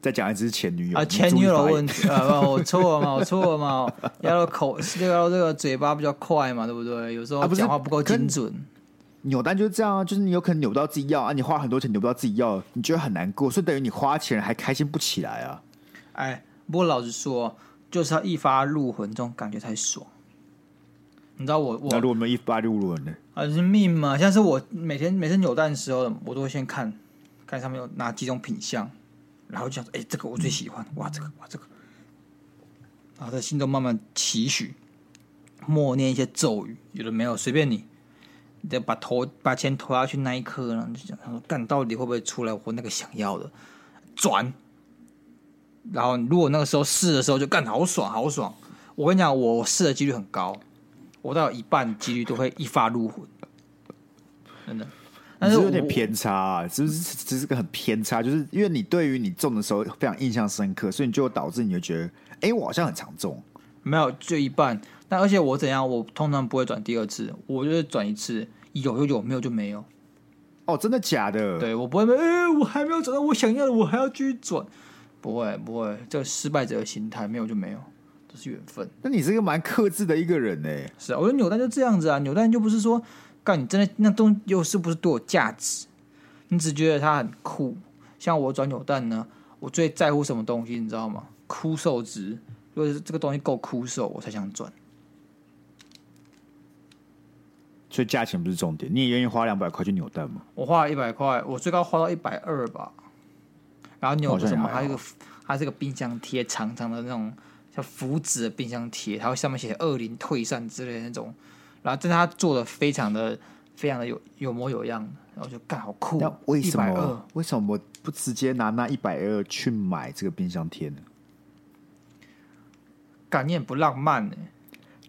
Speaker 1: 再讲一次前女友
Speaker 2: 啊，前女友的问题啊，我错了嘛，我错了嘛，要口要这个嘴巴比较快嘛，对不对？有时候讲话不够精准。
Speaker 1: 扭蛋就是这样啊，就是你有可能扭到自己要啊，你花很多钱扭不到自己要，你觉得很难过，所以等于你花钱还开心不起来啊。
Speaker 2: 哎，不过老实说，就是要一发入魂，这种感觉才爽。你知道我我
Speaker 1: 那如果没有一发入魂呢？
Speaker 2: 啊，是命嘛。像是我每天每次扭蛋的时候，我都会先看看上面有哪几种品相，然后就想说，哎，这个我最喜欢，哇，这个哇这个，然后在心中慢慢期许，默念一些咒语，有的没有随便你。你得把投把钱投下去那一刻，然后就想他说干到底会不会出来我那个想要的转？然后如果那个时候试的时候就干好爽好爽，我跟你讲，我试的几率很高，我到一半几率都会一发入魂，真的。但是，
Speaker 1: 有点偏差啊，是不是？这是个很偏差，就是因为你对于你中的时候非常印象深刻，所以你就导致你就觉得，哎，我好像很常中。
Speaker 2: 没有，就一半。但而且我怎样，我通常不会转第二次，我就是转一次，有就有，没有就没有。
Speaker 1: 哦，真的假的？
Speaker 2: 对，我不会，哎，我还没有找到我想要的，我还要继续转。不会，不会，这个失败者的心态，没有就没有，这是缘分。
Speaker 1: 那你是一个蛮克制的一个人呢？
Speaker 2: 是啊，我觉得扭蛋就这样子啊，扭蛋就不是说，干你真的那东西又是不是多有价值？你只觉得它很酷。像我转扭蛋呢，我最在乎什么东西，你知道吗？枯瘦值。如果是这个东西够枯瘦，我才想转。
Speaker 1: 所以价钱不是重点，你也愿意花两百块去扭蛋吗？
Speaker 2: 我花了一百块，我最高花到一百二吧。然后扭的什么？它一个它是个冰箱贴，长长的那种像符纸的冰箱贴，它会上面写“二零退散”之类的那种。然后，但是它做的非常的非常的有有模有样，然后就干好酷。
Speaker 1: 那为什么为什么不直接拿那一百二去买这个冰箱贴呢？
Speaker 2: 感念不浪漫呢、
Speaker 1: 欸？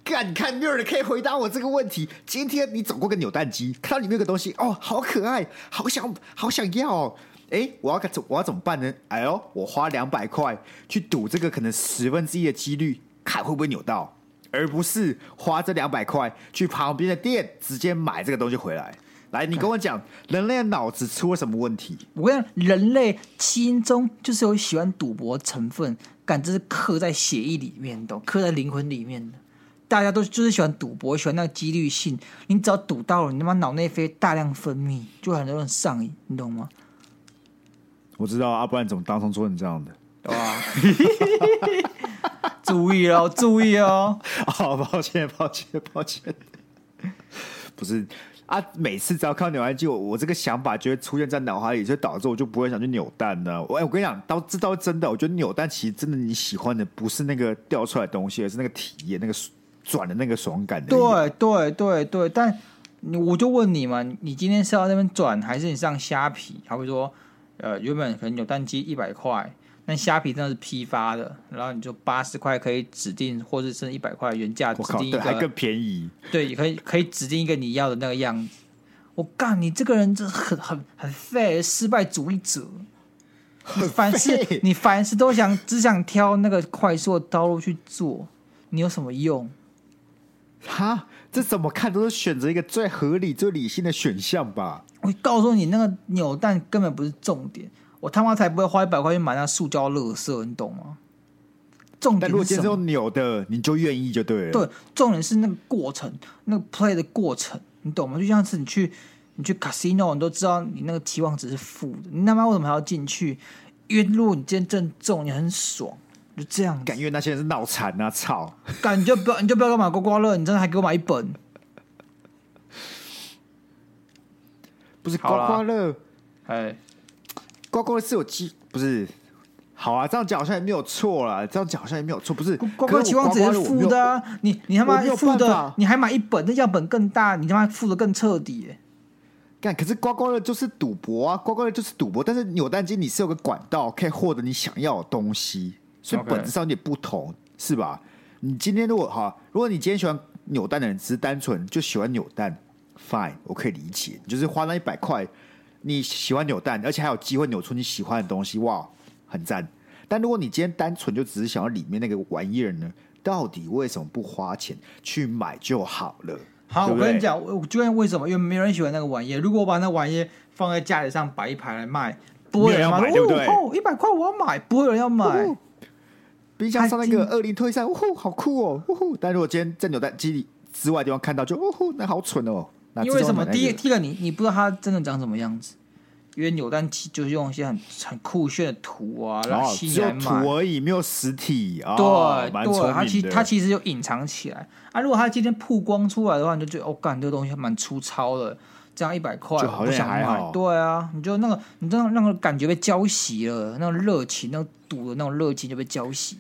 Speaker 1: 干，你看，没有人可以回答我这个问题。今天你走过个扭蛋机，看到里面有个东西，哦，好可爱，好想，好想要、哦。哎，我要怎，我要怎么办呢？哎呦，我花两百块去赌这个可能十分之一的几率，看会不会扭到，而不是花这两百块去旁边的店直接买这个东西回来。来，你跟我讲，人类的脑子出了什么问题？
Speaker 2: 我跟你讲，人类基因中就是有喜欢赌博成分。感这是刻在血液里面的，刻在灵魂里面的。大家都就是喜欢赌博，喜欢那个几率性。你只要赌到了，你他妈脑内啡大量分泌，就很多人上瘾，你懂吗？
Speaker 1: 我知道啊，不然怎么当中做成这样的？
Speaker 2: 对吧？[LAUGHS] 注意哦，注意哦。
Speaker 1: 好，[LAUGHS] 抱歉，抱歉，抱歉。不是。啊！每次只要看到扭蛋机，我我这个想法就会出现在脑海里，所以导致我就不会想去扭蛋呢。我、欸、我跟你讲，到这倒是真的。我觉得扭蛋其实真的你喜欢的不是那个掉出来的东西，而是那个体验，那个转的那个爽感。
Speaker 2: 对对对对，但我就问你嘛，你今天是要那边转，还是你上虾皮？好比说，呃，原本可能扭蛋机一百块。但虾皮真的是批发的，然后你就八十块可以指定，或是剩一百块原价指定一个，
Speaker 1: 还更便宜。
Speaker 2: 对，你可以可以指定一个你要的那个样子。我干，你这个人真的很很很废，失败主义者。[LAUGHS] 你凡事你凡事都想只想挑那个快速的道路去做，你有什么用？
Speaker 1: 哈，这怎么看都是选择一个最合理、最理性的选项吧。
Speaker 2: 我告诉你，那个扭蛋根本不是重点。我他妈才不会花一百块去买那塑胶垃圾，你懂吗？重点是，
Speaker 1: 如果是用扭的，你就愿意就对了。
Speaker 2: 对，重点是那个过程，那个 play 的过程，你懂吗？就像是你去你去 casino，你都知道你那个期望值是负的，你他妈为什么还要进去？因为如果你今天正中，你很爽，就这样。感觉
Speaker 1: 那些人是脑残啊！操！
Speaker 2: 你就不要，你就不要给我买刮刮乐，你真的还给我买一本？
Speaker 1: 不是刮刮乐，
Speaker 2: 哎。
Speaker 1: 刮刮乐是有机不是好啊，这样讲好像也没有错啦，这样讲好像也没有错，不是
Speaker 2: 刮刮期望值是负的啊！你你他妈负的，你还买一本，那样本更大，你他妈负的更彻底欸。
Speaker 1: 干，可是刮刮乐就是赌博啊，刮刮乐就是赌博，但是扭蛋机你是有个管道可以获得你想要的东西，所以本质上有点不同，是吧？你今天如果哈，如果你今天喜欢扭蛋的人只是单纯就喜欢扭蛋，fine，我可以理解，你就是花那一百块。你喜欢扭蛋，而且还有机会扭出你喜欢的东西，哇，很赞。但如果你今天单纯就只是想要里面那个玩意儿呢？到底为什么不花钱去买就好了？
Speaker 2: 好，
Speaker 1: 对对
Speaker 2: 我跟你讲，我究竟为什么？因为没有人喜欢那个玩意。如果我把那玩意放在家里上摆一排来卖，不会有人买，
Speaker 1: 买对不对？
Speaker 2: 哦，一百块我要买，不会有人要买。
Speaker 1: 冰箱上那个二零推三，呜，好酷哦，呜。但如果今天在扭蛋机里之外的地方看到，就呜，那好蠢哦。
Speaker 2: 因为什么？第一，第一个，你你不知道它真的长什么样子。因为扭蛋机就是用一些很很酷炫的图啊，然后吸来买，
Speaker 1: 只有图而已，没有实体。
Speaker 2: 对、哦、对，它其它其实就隐藏起来啊。如果它今天曝光出来的话，你就觉得哦，干这个东西蛮粗糙的，这样一百块不想买。对啊，你就那个，你知道那个感觉被浇熄了，那种热情，那种赌的那种热情就被浇熄。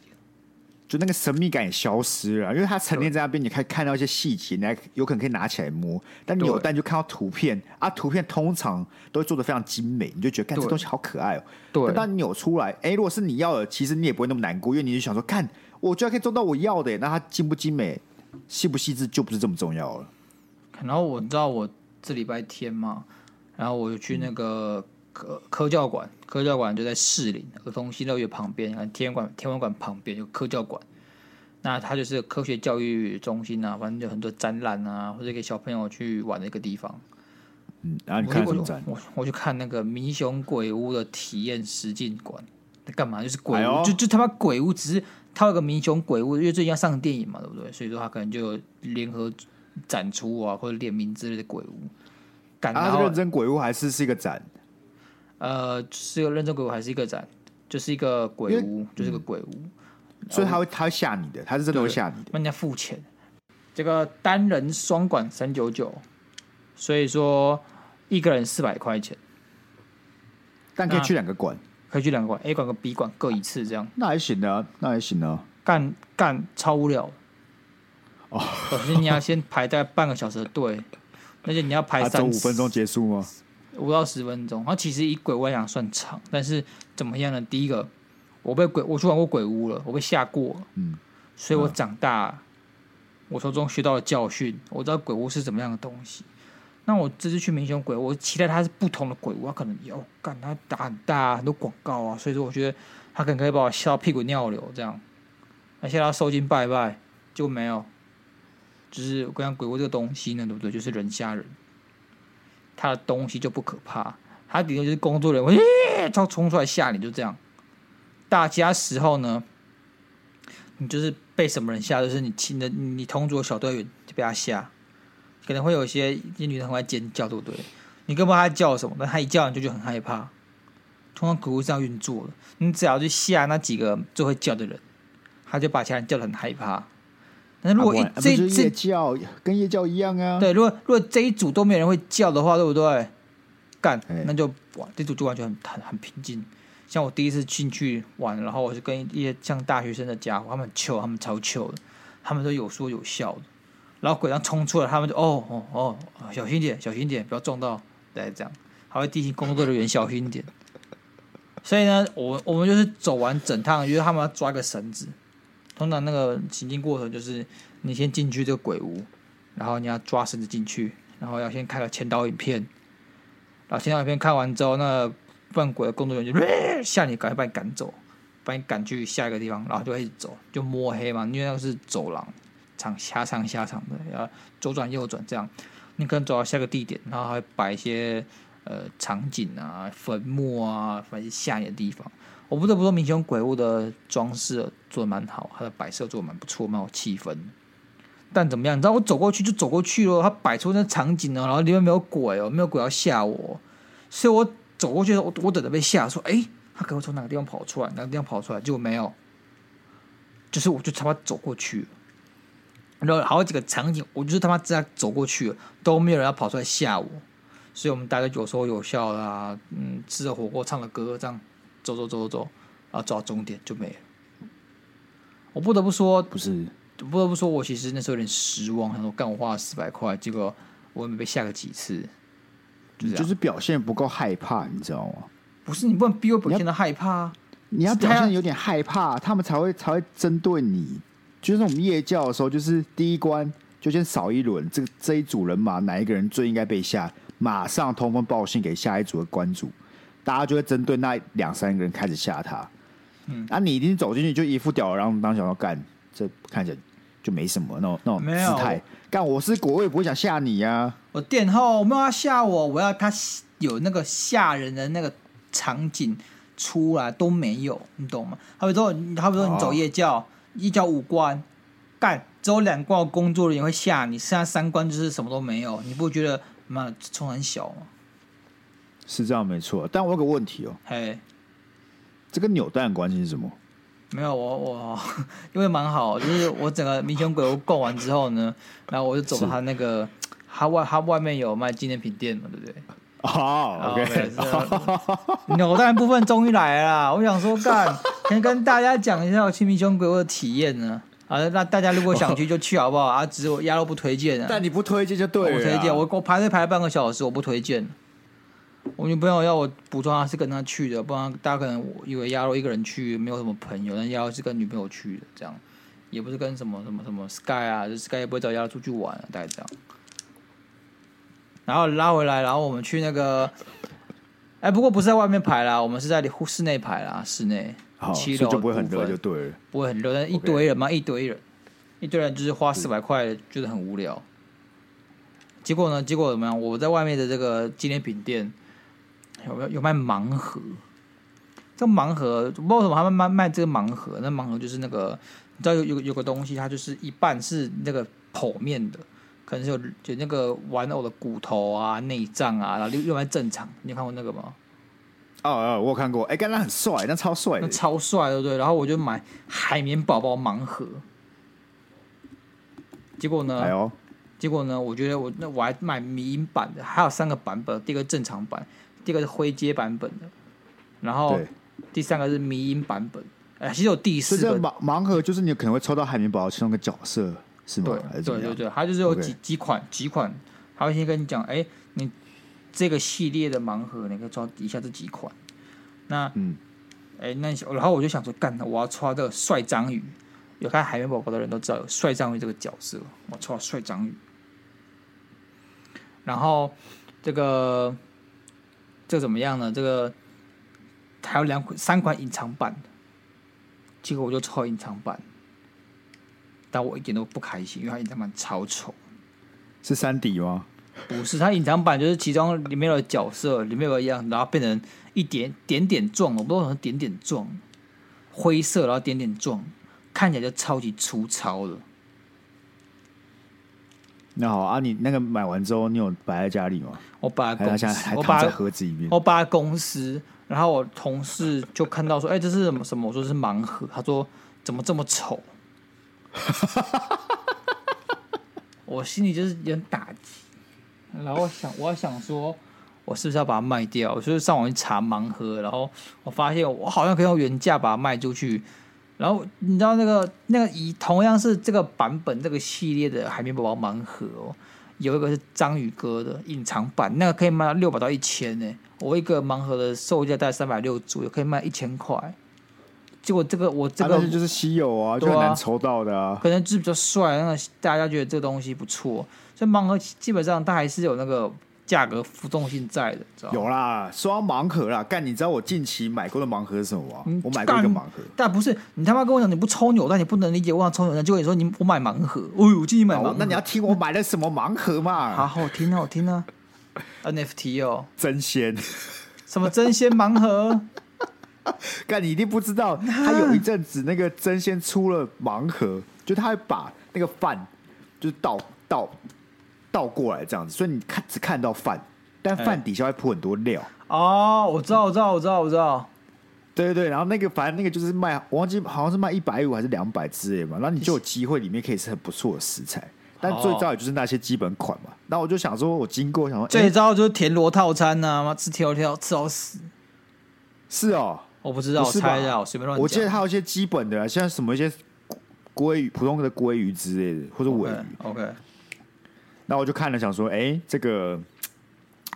Speaker 1: 就那个神秘感也消失了，因为它陈列在那边，你可以看到一些细节，你还有可能可以拿起来摸。但扭蛋就看到图片啊，图片通常都会做的非常精美，你就觉得，看这东西好可爱哦。
Speaker 2: 对。
Speaker 1: 但当你扭出来，哎、欸，如果是你要的，其实你也不会那么难过，因为你就想说，看，我居然可以做到我要的，那它精不精美、细不细致，就不是这么重要了。
Speaker 2: 然后我知道我这礼拜天嘛，然后我就去那个科科教馆。科教馆就在士林儿童新乐园旁边，看天文馆天文馆旁边有科教馆，那它就是科学教育中心啊，反正就很多展览啊，或者给小朋友去玩的一个地方。
Speaker 1: 嗯，然后你看什么展？
Speaker 2: 我我，我去看那个迷熊鬼屋的体验实境馆，在干嘛？就是鬼屋，哎、就就他妈鬼屋，只是他有个迷熊鬼屋，因为最近要上电影嘛，对不对？所以说他可能就联合展出啊，或者联名之类的鬼屋。感
Speaker 1: 啊，认真鬼屋还是是一个展？
Speaker 2: 呃，是一个认证鬼屋还是一个展？就是一个鬼屋，就是个鬼屋，
Speaker 1: 嗯、所以他会他会吓你的，他是真的会吓你的。
Speaker 2: 那人家付钱，这个单人双管三九九，所以说一个人四百块钱，
Speaker 1: 但可以去两个馆，
Speaker 2: 可以去两个馆，A 馆跟 B 馆各一次这样。
Speaker 1: 那还行啊，那还行啊。
Speaker 2: 干干超无聊哦，首先你要先排大概半个小时的队，[LAUGHS] 而且你要排三
Speaker 1: 五分钟结束吗？
Speaker 2: 五到十分钟，然后其实以鬼屋来讲算长，但是怎么样呢？第一个，我被鬼，我去玩过鬼屋了，我被吓过，嗯，所以我长大，嗯、我从中学到了教训，我知道鬼屋是怎么样的东西。那我这次去明雄鬼屋，我期待它是不同的鬼屋，它可能有干它打很大很多广告啊，所以说我觉得它可能可以把我吓到屁滚尿流这样，那现在要收金拜拜，就没有，就是我跟你讲鬼屋这个东西呢，对不对？就是人吓人。他的东西就不可怕，他顶多就是工作人员，耶，超冲出来吓你，就这样。大家时候呢，你就是被什么人吓，就是你亲的，你同桌小队员就被他吓，可能会有一些一女的很爱尖叫，对不对？你根本不知道他叫什么，但他一叫你就就很害怕。通常鬼屋是这样运作的，你只要去吓那几个最会叫的人，他就把其他人叫得很害怕。那如果一、啊、这
Speaker 1: 这叫跟夜叫一样啊？
Speaker 2: 对，如果如果这一组都没有人会叫的话，对不对？干，那就哇，这组就完全很很很平静。像我第一次进去玩，然后我就跟一些像大学生的家伙，他们很糗，他们超糗的，他们都有说有笑的。然后鬼将冲出来，他们就哦哦哦，小心点，小心点，不要撞到，对，这样，还会提醒工作人员小心点。所以呢，我我们就是走完整趟，因为他们要抓一个绳子。通常那个行进过程就是，你先进去这个鬼屋，然后你要抓绳子进去，然后要先看个前导影片，然后前导影片看完之后，那扮鬼的工作人员就 [LAUGHS] 吓你，赶快把你赶走，把你赶去下一个地方，然后就一直走，就摸黑嘛，因为那个是走廊，长狭长狭长的，要左转右转这样，你可能走到下个地点，然后还会摆一些呃场景啊、坟墓啊，反正吓你的地方。我不得不说，民雄鬼屋的装饰做的蛮好，它的摆设做的蛮不错，蛮有气氛。但怎么样？你知道我走过去就走过去了，它摆出那场景哦，然后里面没有鬼哦，没有鬼要吓我，所以我走过去，我我等着被吓，说：“哎，他可能从哪个地方跑出来？哪个地方跑出来？”结果没有，就是我就他妈走过去，然后好几个场景，我就是他妈这样走过去，都没有人要跑出来吓我，所以我们大概有说有笑啦，嗯，吃着火锅，唱着歌，这样。走走走走走，啊，走到终点就没了。我不得不说，
Speaker 1: 不是，
Speaker 2: 不得不说，我其实那时候有点失望。他说：“干，我花了四百块，结果我也没被吓个几次。”
Speaker 1: 就是就是表现不够害怕，你知道吗？
Speaker 2: 不是，你不能逼我表现的害怕，
Speaker 1: 你要表现有点害怕，他们才会才会针对你。就是我们夜教的时候，就是第一关就先扫一轮，这个这一组人马哪一个人最应该被吓，马上通风报信给下一组的关主。大家就会针对那两三个人开始吓他，嗯，啊，你一定走进去就一副吊儿郎当，想要干，这看起来就没什么那种那种姿态。干我是果，我也不会想吓你呀、啊。
Speaker 2: 我殿后我没有要吓我，我要他有那个吓人的那个场景出来都没有，你懂吗？好比说，好比说你走夜教，哦、夜教五关，干只有两关工作人员会吓你，剩下三关就是什么都没有，你不觉得妈冲很小吗？
Speaker 1: 是这样没错，但我有个问题哦，
Speaker 2: 嘿，
Speaker 1: 这个扭蛋的关系是什么？
Speaker 2: 没有我我 [LAUGHS] 因为蛮好，就是我整个民雄鬼屋逛完之后呢，然后我就走到他那个，他外他外面有卖纪念品店嘛，对不对？
Speaker 1: 哦，OK，
Speaker 2: 扭蛋部分终于来了，我想说干，[LAUGHS] 先跟大家讲一下我去民雄鬼屋的体验呢。啊，那大家如果想去就去好不好？啊，只是我鸭肉不推荐啊。
Speaker 1: 但你不推荐就对了，
Speaker 2: 我推荐，我我排队排了半个小时，我不推荐。我女朋友要我补妆，她是跟她去的，不然大家可能以为鸭肉一个人去，没有什么朋友。但鸭肉是跟女朋友去的，这样也不是跟什么什么什么 Sky 啊，就 Sky 也不会找鸭肉出去玩，啊大概这样。然后拉回来，然后我们去那个，哎、欸，不过不是在外面排啦，我们是在室内排啦，室内七楼就
Speaker 1: 不会很热，就对了，
Speaker 2: 不会很热，但是一堆人嘛.一堆人，一堆人就是花四百块，觉得很无聊。结果呢？结果怎么样？我在外面的这个纪念品店。有有有卖盲盒，这个盲盒不知道为什么他们卖卖这个盲盒。那盲盒就是那个，你知道有有有个东西，它就是一半是那个剖面的，可能是有就那个玩偶的骨头啊、内脏啊，然后用来正常。你有看过那个吗？
Speaker 1: 哦哦，我有看过。哎、欸，刚刚很帅，那超帅，那
Speaker 2: 超帅，对不对？然后我就买海绵宝宝盲盒，结果呢？
Speaker 1: 哎呦，
Speaker 2: 结果呢？我觉得我那我还买迷因版的，还有三个版本，第一个正常版。第二个是灰阶版本的，然后第三个是迷因版本。哎，其实有第四个
Speaker 1: 盲盲盒，就是你可能会抽到海绵宝宝其中一个角色，是吗？
Speaker 2: 对对对对，它就是有几.几款几款，他会先跟你讲，哎，你这个系列的盲盒，你可以抽以下这几款。那嗯，哎，那然后我就想说，干，我要抽这个帅章鱼。有看海绵宝宝的人都知道有帅章鱼这个角色，我抽到帅章鱼。然后这个。这怎么样呢？这个还有两款、三款隐藏版，结果我就抽隐藏版，但我一点都不开心，因为它隐藏版超丑。
Speaker 1: 是三 D 吗？
Speaker 2: 不是，它隐藏版就是其中里面有角色，里面有一样，然后变成一点点点状，我不知道什么点点状，灰色，然后点点状，看起来就超级粗糙的。
Speaker 1: 那好啊，你那个买完之后，你有摆在家里吗？
Speaker 2: 我摆在公司，
Speaker 1: 我摆在盒子里面。
Speaker 2: 我摆在公司，然后我同事就看到说：“哎、欸，这是什么什么？”我说：“是盲盒。”他说：“怎么这么丑？” [LAUGHS] 我心里就是有点打击。然后我想，我想说，我是不是要把它卖掉？我就是上网去查盲盒，然后我发现我好像可以用原价把它卖出去。然后你知道那个那个以同样是这个版本这个系列的海绵宝宝盲盒哦，有一个是章鱼哥的隐藏版，那个可以卖到六百到一千呢。我一个盲盒的售价大概三百六左右，可以卖一千块。结果这个我这个、啊、就是
Speaker 1: 稀有啊，就很难抽到的啊。
Speaker 2: 可能就是比较帅，那大家觉得这个东西不错，所以盲盒基本上它还是有那个。价格浮动性在的，知道
Speaker 1: 有啦，说到盲盒啦，干，你知道我近期买过的盲盒是什么吗？嗯、我买过一个盲盒，
Speaker 2: 但不是你他妈跟我讲你不抽扭蛋，你不能理解我想抽扭蛋，就跟你说你我买盲盒，[LAUGHS] 哦呦，我进去买盲盒，
Speaker 1: 那你要听我买了什么盲盒嘛？[LAUGHS]
Speaker 2: 好好听啊，好听啊，NFT 哦，
Speaker 1: 真仙，
Speaker 2: 什么真仙盲盒？[LAUGHS]
Speaker 1: 干，你一定不知道，他有一阵子那个真仙出了盲盒，就他会把那个饭就是倒倒。倒过来这样子，所以你看只看到饭，但饭底下会铺很多料。
Speaker 2: 哦，我知道，我知道，我知道，我知道。
Speaker 1: 对对对，然后那个反正那个就是卖，我忘记好像是卖一百五还是两百之类嘛，然后你就有机会里面可以是很不错的食材。但最早也就是那些基本款嘛。那我就想说，我经过想说，
Speaker 2: 最糟就是田螺套餐呐、啊，妈吃田螺条吃到死。
Speaker 1: 是哦，
Speaker 2: 我不知道，我猜一下，我随便乱讲。
Speaker 1: 我记得还有一些基本的，像什么一些鲑鱼、普通的鲑鱼之类的，或者尾鱼。
Speaker 2: OK, okay。
Speaker 1: 那我就看了，想说，哎、欸，这个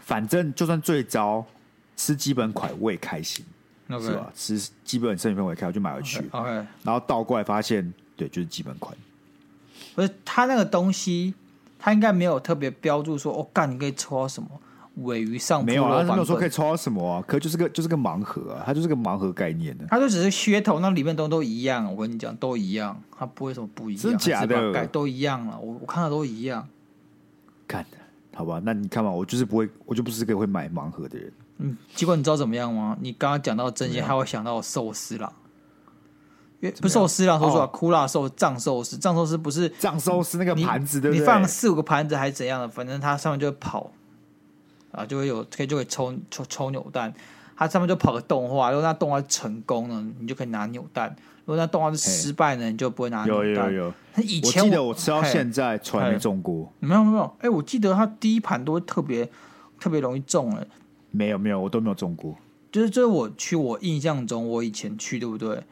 Speaker 1: 反正就算最糟，吃基本款我也开心，Okay. 是吧？吃基本生鱼片我也开心，我就买回去。Okay. Okay. 然后倒过来发现，对，就是基本款。
Speaker 2: 不是他那个东西，他应该没有特别标注说，哦，干，你可以抽到什么？尾鱼上
Speaker 1: 没有啊，他没
Speaker 2: 没
Speaker 1: 有说可以抽到什么啊，可就是个就是个盲盒啊，它就是个盲盒概念的、啊。
Speaker 2: 它就只是噱头，那里面都都一样。我跟你讲，都一样，它不会什么不一样，
Speaker 1: 真假的？
Speaker 2: 改都一样了。我我看到都一样。
Speaker 1: 看，好吧？那你看嘛，我就是不会，我就不是个会买盲盒的人。
Speaker 2: 嗯，结果你知道怎么样吗？你刚刚讲到真心，还会想到寿司啦。因为不寿司啦，说实话，酷辣寿藏寿司，藏寿司不是
Speaker 1: 藏寿司那个盘子，对不对？
Speaker 2: 你放四五个盘子还是怎样的？反正它上面就会跑。啊，就会有可以就会抽抽抽扭蛋，它上面就跑个动画，如果那动画成功了，你就可以拿扭蛋；如果那动画是失败呢，你就不会拿扭蛋。
Speaker 1: 有有有，
Speaker 2: 以前
Speaker 1: 我记得我吃到现在从来没中过。
Speaker 2: 没有没有，哎、欸，我记得它第一盘都会特别特别容易中了。
Speaker 1: 没有没有，我都没有中过。
Speaker 2: 就是就是我去，我印象中我以前去对不对？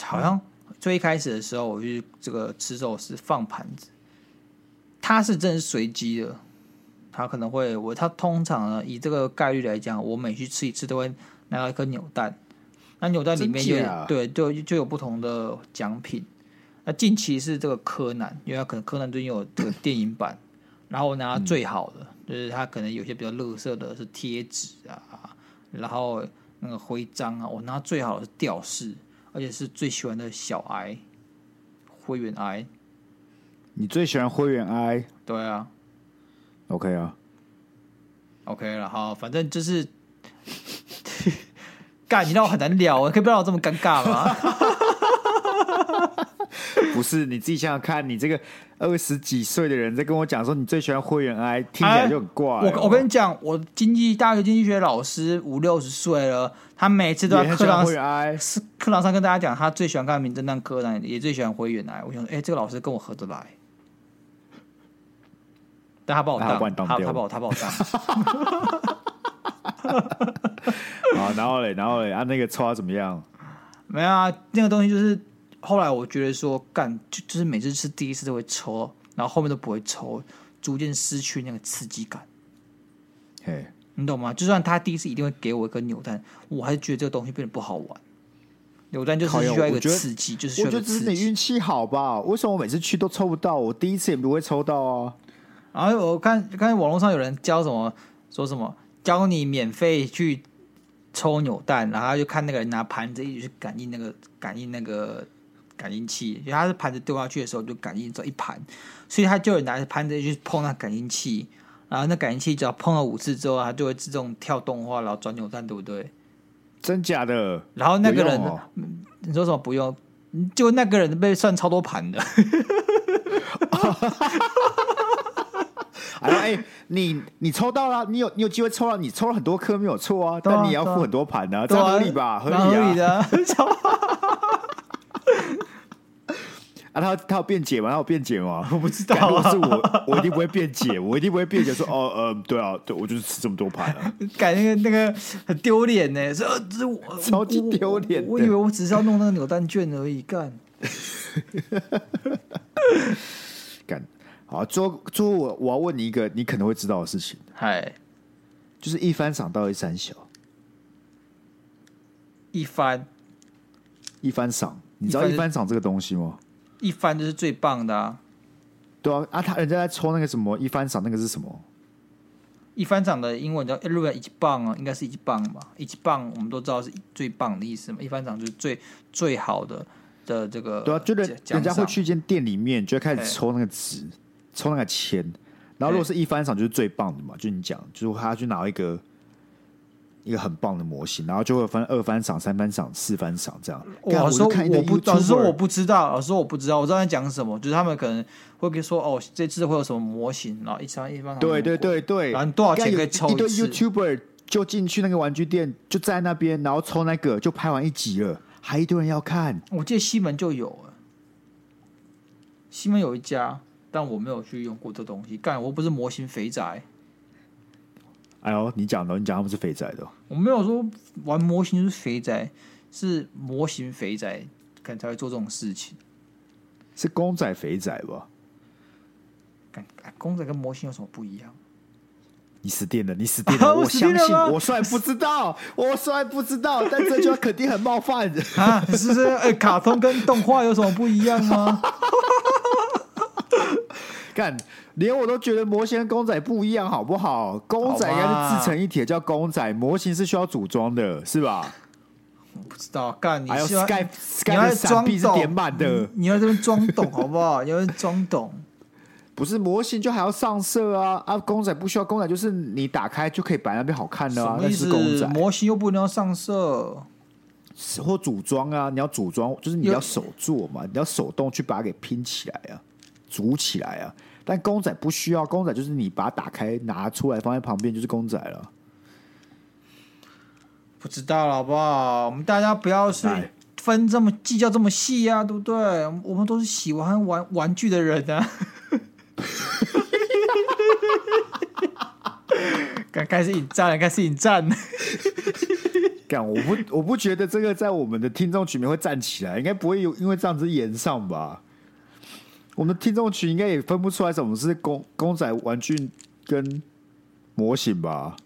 Speaker 2: 好像最一开始的时候，我去这个吃寿司放盘子，它是真是随机的。他可能会我他通常呢，以这个概率来讲，我每去吃一次都会拿到一颗扭蛋。那扭蛋里面就有对，就就有不同的奖品。那近期是这个柯南，因为他可能柯南最近有这个电影版，然后我拿到最好的，嗯、就是他可能有些比较乐色的是贴纸啊，然后那个徽章啊，我拿到最好的是吊饰，而且是最喜欢的小哀灰原哀。
Speaker 1: 你最喜欢灰原哀？
Speaker 2: 对啊。
Speaker 1: OK 啊
Speaker 2: ，OK 了，好，反正就是干，你让我很难聊，可以不要让我这么尴尬吗？[LAUGHS]
Speaker 1: 不是，你自己想想看，你这个二十几岁的人在跟我讲说你最喜欢灰原哀，听起来就很怪、哦。
Speaker 2: 我我跟你讲，我经济大学经济学老师五六十岁了，他每次都在课堂上课堂上跟大家讲，他最喜欢看名侦探柯南，也最喜欢灰原哀。我想说，哎、欸，这个老师跟我合得来。但他把我当，他他把我他把我当。[LAUGHS]
Speaker 1: 好，然后嘞，然后嘞，啊，那个抽怎么样？
Speaker 2: 没有啊，那个东西就是后来我觉得说干，就就是每次吃第一次都会抽，然后后面都不会抽，逐渐失去那个刺激感。
Speaker 1: 嘿，
Speaker 2: 你懂吗？就算他第一次一定会给我一个扭蛋，我还是觉得这个东西变得不好玩。扭蛋就是需要一个刺激，就是。
Speaker 1: 我觉得只是你运气好吧？为什么我每次去都抽不到？我第一次也不会抽到啊。
Speaker 2: 然后我看，看网络上有人教什么，说什么教你免费去抽扭蛋，然后就看那个人拿盘子一直去感应那个感应那个感应器，因为他是盘子丢下去的时候就感应这一盘，所以他就有拿着盘子去碰那感应器，然后那感应器只要碰了五次之后，它就会自动跳动画，然后转扭蛋，对不对？
Speaker 1: 真假的？
Speaker 2: 然后那个人，哦、你说什么不用？就那个人被算超多盘的。
Speaker 1: 哎，哎、你你抽到了，你有你有机会抽到，你抽了很多颗没有错啊，啊但你也要付很多盘的、啊，啊、这样合理吧？合理啊！[LAUGHS] 啊，他他有辩解吗？他有辩解吗？
Speaker 2: 我不知道、啊。
Speaker 1: 如果是我，我一定不会辩解，我一定不会辩解说哦呃，对啊，对我就是吃这么多盘啊，[LAUGHS]
Speaker 2: 感觉那个很丢脸呢，这这我 [LAUGHS]
Speaker 1: 超级丢脸。
Speaker 2: 我以为我只是要弄那个扭蛋券而已，干
Speaker 1: 干。好，最后最后我我要问你一个你可能会知道的事情，
Speaker 2: 嗨，
Speaker 1: 就是一番赏到一三小，
Speaker 2: 一番
Speaker 1: 一番赏，你知道一番赏这个东西吗？
Speaker 2: 一番就是最棒的啊，
Speaker 1: 对啊，啊他人家在抽那个什么一番赏，那个是什么？
Speaker 2: 一番赏的英文叫日本一棒啊，应该是一棒吧？一棒我们都知道是最棒的意思嘛，一番赏就是最最好的的这个，
Speaker 1: 对啊，就是人家会去一间店里面就会开始抽那个纸。抽那个签，然后如果是一番赏就是最棒的嘛，就你讲，就是他去拿一个一个很棒的模型，然后就会分二番赏、三番赏、四番赏这样。
Speaker 2: 老师说我不，老师说我不知道，老师说我不知道，我知道在讲什么，就是他们可能会跟说哦，这次会有什么模型，然后一番一番赏，
Speaker 1: 对对对对，
Speaker 2: 然后多少钱可以抽一次？
Speaker 1: 一对 YouTuber 就进去那个玩具店，就在那边，然后抽那个就拍完一集了，还一堆人要看。
Speaker 2: 我记得西门就有，西门有一家。但我没有去用过这东西，干，我不是模型肥宅。
Speaker 1: 哎呦，你讲的，你讲他们是肥宅的。
Speaker 2: 我没有说玩模型是肥宅，是模型肥宅可能才会做这种事情。
Speaker 1: 是公仔肥宅吧？
Speaker 2: 干，公仔跟模型有什么不一样？
Speaker 1: 你死定了！你死定了！[LAUGHS] 啊、我相信，我虽然不知道，[LAUGHS] 我虽然不知道，但这句话肯定很冒犯 [LAUGHS]
Speaker 2: 啊！是不是？哎，卡通跟动画有什么不一样吗？
Speaker 1: 干，连我都觉得模型跟公仔不一样，好不好？公仔应该是自成一体，叫公仔，模型是需要组装的，是吧？
Speaker 2: 我不知道，干你
Speaker 1: 还有 Sky Sky
Speaker 2: 你要
Speaker 1: 的闪避是点满的，
Speaker 2: 你要这边装懂好不好？你要装懂，
Speaker 1: 不是模型就还要上色啊啊！公仔不需要，公仔就是你打开就可以摆那边好看的啊，
Speaker 2: 什么意思？
Speaker 1: 那是公仔
Speaker 2: 模型又不能要上色。
Speaker 1: 或组装啊，你要组装，就是你要手做嘛，你要手动去把它给拼起来啊，组起来啊。但公仔不需要，公仔就是你把它打开拿出来放在旁边就是公仔了。
Speaker 2: 不知道了好不好？我们大家不要是分这么计较这么细啊，对不对？我们都是喜欢玩玩具的人啊。刚 [LAUGHS] 开始引战了，开始引战了。
Speaker 1: 干，我不，我不觉得这个在我们的听众群里面会站起来，应该不会有因为这样子演上吧？我们的听众群应该也分不出来什么是公公仔玩具跟模型吧？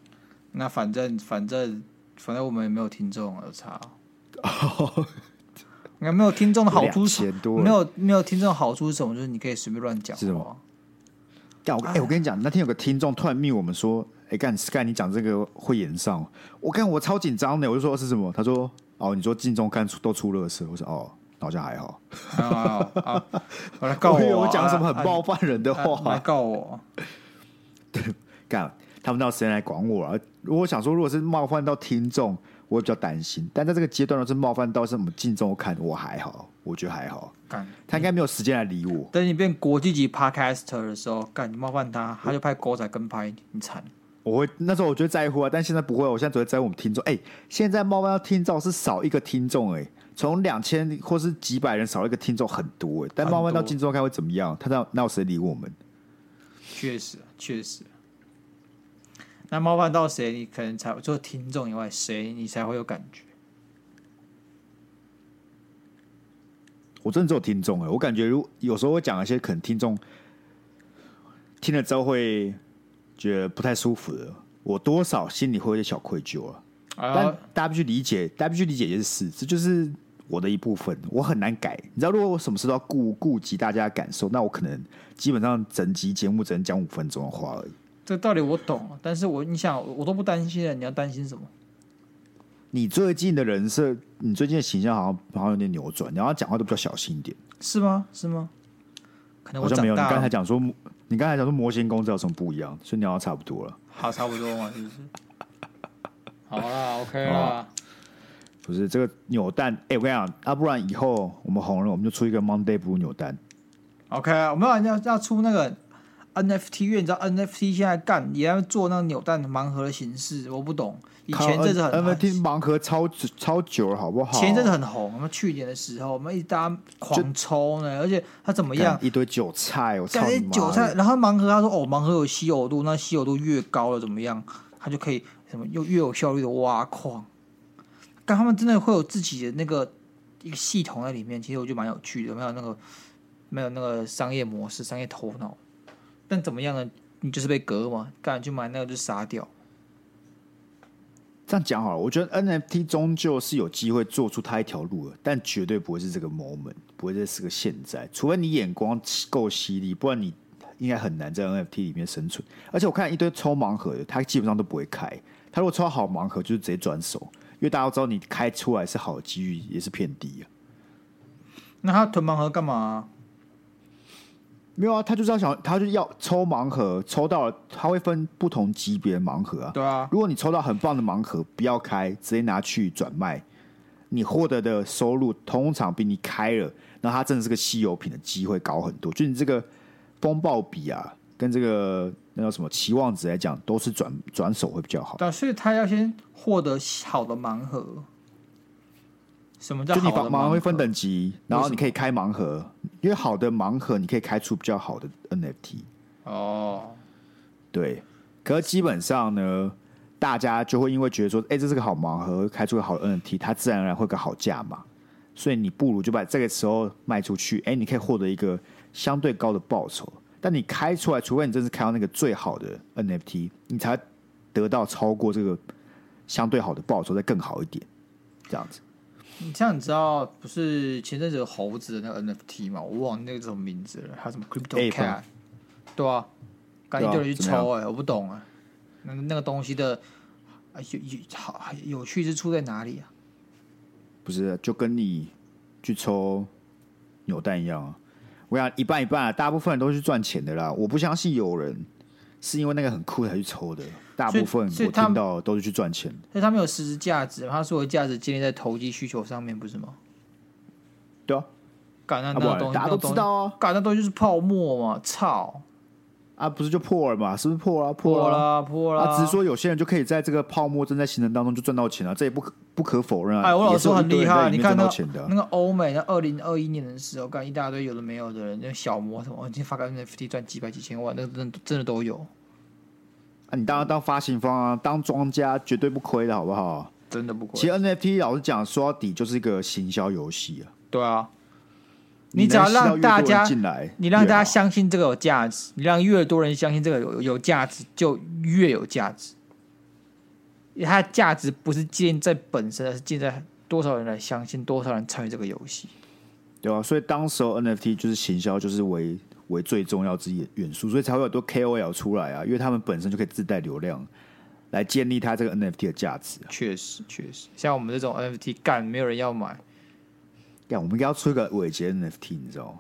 Speaker 2: 那反正反正反正我们也没有听众有差。哦，[LAUGHS] 应该没有听众的好处是，没有没有听众的好处是什么？就是你可以随便乱讲，
Speaker 1: 是吗？干，我哎，我跟你讲，那天有个听众突然密我们说。哎，干，Sky，你讲这个会演上，我看我超紧张的，我就说是什么？他说哦，你说镜中看出都出乐色，我说哦，好像还好。
Speaker 2: 啊，我来告我，
Speaker 1: 我讲什么很冒犯人的话？
Speaker 2: 来告我。[LAUGHS]
Speaker 1: 对，干，他们到时间来管我了。如果想说，如果是冒犯到听众，我会比较担心。但在这个阶段，是冒犯到什么镜中看，我还好，我觉得还好。干，他应该没有时间来理我。
Speaker 2: 等你变国际级 Podcaster 的时候，干你冒犯他，他就拍狗仔跟拍你惨。
Speaker 1: 我会那时候我觉得在乎啊，但现在不会。我现在只会在乎我们听众。哎、欸，现在冒犯到听众是少一个听众，哎，从两千或是几百人少一个听众很多哎。但冒犯到听众看会怎么样？他那那有谁理我们？
Speaker 2: 确实，确实。那冒犯到谁，你可能才除了听众以外，谁你才会有感觉？
Speaker 1: 我真的只有听众哎，我感觉如有时候会讲一些可能听众听了之后会。觉得不太舒服的，我多少心里会有点小愧疚啊。但大家必须理解，大家必须理解一件事，这就是我的一部分，我很难改。你知道，如果我什么事都要顾顾及大家的感受，那我可能基本上整集节目只能讲五分钟的话而已。
Speaker 2: 这个道理我懂，但是我你想，我都不担心了，你要担心什么？
Speaker 1: 你最近的人设，你最近的形象好像好像有点扭转，你要讲话都比较小心一点，
Speaker 2: 是吗？是吗？可能我
Speaker 1: 好像没有。你刚才讲说。你刚才讲说模型公仔有什么不一样？所以你好像差不多了。
Speaker 2: 好，差不多嘛，是不是？好啦，OK 啦。
Speaker 1: 不是这个扭蛋，哎、欸，我跟你讲，要、啊、不然以后我们红了，我们就出一个 Monday Blue 扭蛋。
Speaker 2: OK，我们要要出那个 NFT，因为你知道 NFT 现在干也要做那个扭蛋盲盒的形式，我不懂。以前这是很
Speaker 1: NFT 盲盒超超久了，好不好？
Speaker 2: 前阵子很红，我们去年的时候，我们一大家狂抽呢，而且它怎么样？
Speaker 1: 一堆韭菜，我操！
Speaker 2: 韭菜，然后盲盒他说哦，盲盒有稀有度，那稀有度越高了怎么样？他就可以什么又越有效率的挖矿。但他们真的会有自己的那个一个系统在里面，其实我觉得蛮有趣的，没有那个没有那个商业模式、商业头脑。但怎么样呢？你就是被割嘛，干就买那个就杀掉。
Speaker 1: 这样讲好了，我觉得 NFT 终究是有机会做出它一条路的，但绝对不会是这个 moment，不会是个现在，除非你眼光够犀利，不然你应该很难在 NFT 里面生存。而且我看一堆抽盲盒的，他基本上都不会开。他如果抽到好盲盒，就是直接转手，因为大家都知道你开出来是好的几率也是偏低啊。
Speaker 2: 那他囤盲盒干嘛？
Speaker 1: 没有啊，他就是要想，他就要抽盲盒，抽到了，他会分不同级别的盲盒啊。
Speaker 2: 对啊，
Speaker 1: 如果你抽到很棒的盲盒，不要开，直接拿去转卖，你获得的收入通常比你开了，那它真的是个稀有品的机会高很多。就你这个风暴比啊，跟这个那叫什么期望值来讲，都是转转手会比较好。
Speaker 2: 对，所以他要先获得好的盲盒。什么叫好的盲
Speaker 1: 盲盒会分等级，然后你可以开盲盒，因为好的盲盒你可以开出比较好的 NFT。
Speaker 2: 哦，
Speaker 1: 对，可是基本上呢，大家就会因为觉得说，哎、欸，这是个好盲盒，开出个好的 NFT，它自然而然会个好价嘛。所以你不如就把这个时候卖出去，哎、欸，你可以获得一个相对高的报酬。但你开出来，除非你真是开到那个最好的 NFT，你才得到超过这个相对好的报酬，再更好一点，这样子。
Speaker 2: 你这样你知道不是前阵子有猴子的那个 NFT 吗？我忘了那个什么名字了，还有什么 Crypto Cat，对啊，赶紧就人去抽哎、欸，
Speaker 1: 啊、
Speaker 2: 我不懂啊，那那个东西的啊有有好有趣之处在哪里啊？
Speaker 1: 不是，就跟你去抽扭蛋一样啊！我想一半一半啊，大部分人都是去赚钱的啦。我不相信有人是因为那个很酷才去抽的，大部分我听到都是去赚钱。
Speaker 2: 所以他们有实质价值，他所有价值建立在投机需求上面，不是吗？
Speaker 1: 对啊，
Speaker 2: 干那那东西
Speaker 1: 大家都知道啊，
Speaker 2: 干那东西就是泡沫嘛，操！
Speaker 1: 啊，不是就破了嘛？是不是破了？
Speaker 2: 破了，破了。
Speaker 1: 啊，只是说有些人就可以在这个泡沫正在形成当中就赚到钱了，这也不可不可否认啊。
Speaker 2: 哎，我老师很厉害，你看那
Speaker 1: 个
Speaker 2: 那个欧美，那二零二一年的时候，干一大堆有的没有的人，那小模什么，今天发个 NFT 赚几百几千万，那个真真的都有。
Speaker 1: 啊，你当然当发行方啊，当庄家绝对不亏的好不好？
Speaker 2: 真的不亏。
Speaker 1: 其实 NFT 老实讲，说到底就是一个行销游戏啊。
Speaker 2: 对啊。你只要让大家
Speaker 1: 进来，
Speaker 2: 你让大家相信这个有价值，你让越多人相信这个有有价值，就越有价值。它的价值不是建在本身，而是建在多少人来相信，多少人参与这个游戏，
Speaker 1: 对啊，所以当时候 NFT 就是行销，就是为为最重要之一的元素，所以才会有很多 KOL 出来啊，因为他们本身就可以自带流量，来建立它这个 NFT 的价值啊。
Speaker 2: 确实，确实，像我们这种 NFT 干，没有人要买。
Speaker 1: 我们应该要出一个伟杰 NFT，你知道吗？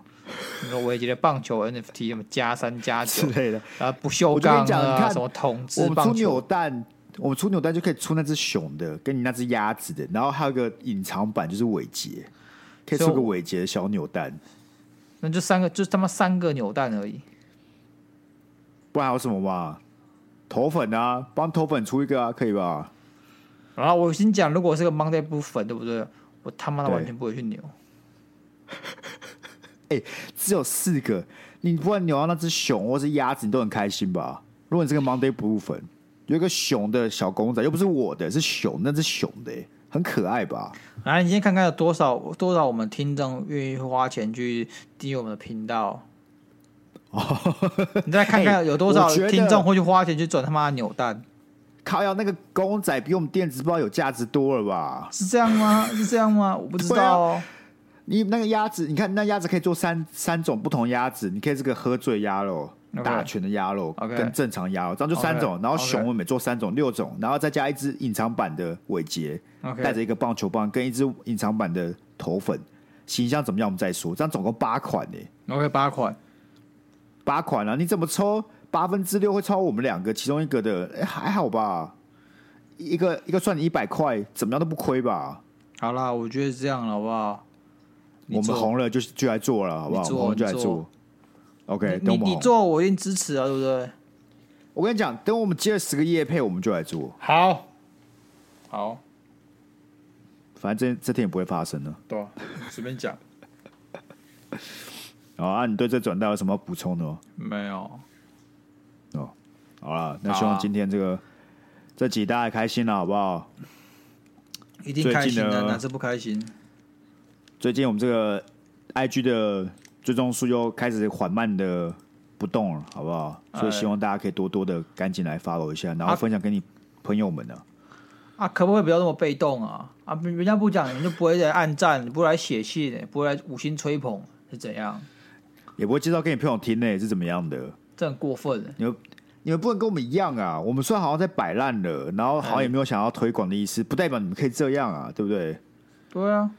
Speaker 2: 那个伟杰的棒球 NFT，什么加三加九
Speaker 1: 之类的，
Speaker 2: 然后不锈钢啊，你看什么统治棒球。
Speaker 1: 我们出扭蛋，我们出扭蛋就可以出那只熊的，跟你那只鸭子的，然后还有个隐藏版，就是伟杰，可以出个伟杰的小扭蛋。
Speaker 2: 那就三个，就他妈三个扭蛋而已。
Speaker 1: 不然还有什么嘛？头粉啊，帮头粉出一个啊，可以吧？
Speaker 2: 然后我先讲，如果是个 Monday 不粉，对不对？我他妈的完全不会去扭。[LAUGHS]
Speaker 1: 哎、欸，只有四个，你不管扭到那只熊或是鸭子，你都很开心吧？如果你是个 Monday Blue 粉，有一个熊的小公仔，又不是我的，是熊，那只熊的，很可爱吧？
Speaker 2: 来，你先看看有多少多少我们听众愿意花钱去订阅我们的频道。哦，[LAUGHS] 你再看看有多少听众会去花钱去转他妈的扭蛋。
Speaker 1: 靠！要那个公仔比我们电子报有价值多了吧？
Speaker 2: 是这样吗？是这样吗？我不知道哦。
Speaker 1: 你那个鸭子，你看那鸭子可以做三三种不同鸭子，你可以这个喝醉鸭肉、Okay. 打拳的鸭肉
Speaker 2: Okay.
Speaker 1: 跟正常鸭肉，这样就三种。Okay. 然后熊我每做三种，六种，然后再加一只隐藏版的尾节，带着.一个棒球棒跟一只隐藏版的头粉，形象怎么样？我们再说。这样总共八款呢。
Speaker 2: OK，八款，
Speaker 1: 八款啊！你怎么抽八分之六会超我们两个其中一个的？哎，还好吧。一个一个算你一百块，怎么样都不亏吧？
Speaker 2: 好啦，我觉得这样了，好不好？
Speaker 1: 我们红了就就来做了，好不好？我们就来做。OK，
Speaker 2: 你你做我一定支持啊，对不对？
Speaker 1: 我跟你讲，等我们接了十个夜配，我们就来做。
Speaker 2: 好，好，
Speaker 1: 反正这这天也不会发生的。
Speaker 2: 对，随便讲。
Speaker 1: 好 [LAUGHS] 啊，你对这转带有什么补充的吗？
Speaker 2: 没有。
Speaker 1: 哦，好了，那希望今天这个。这集大家开心了，好不好？
Speaker 2: 一定开心的，哪是不开心？
Speaker 1: 最近我们这个 IG 的追踪数又开始缓慢的不动了，好不好？所以希望大家可以多多的赶紧来 follow 一下，然后分享给你朋友们呢。
Speaker 2: 啊，可不可以不要那么被动啊？啊，人家不讲，你就不会来暗赞，你不会来写信，不会来五星吹捧，是怎样？
Speaker 1: 也不会介绍给你朋友听呢，是怎么样的？
Speaker 2: 这很过分。
Speaker 1: 你们你们不能跟我们一样啊！我们虽然好像在摆烂了，然后好像也没有想要推广的意思，不代表你们可以这样啊，对不对？
Speaker 2: 对啊，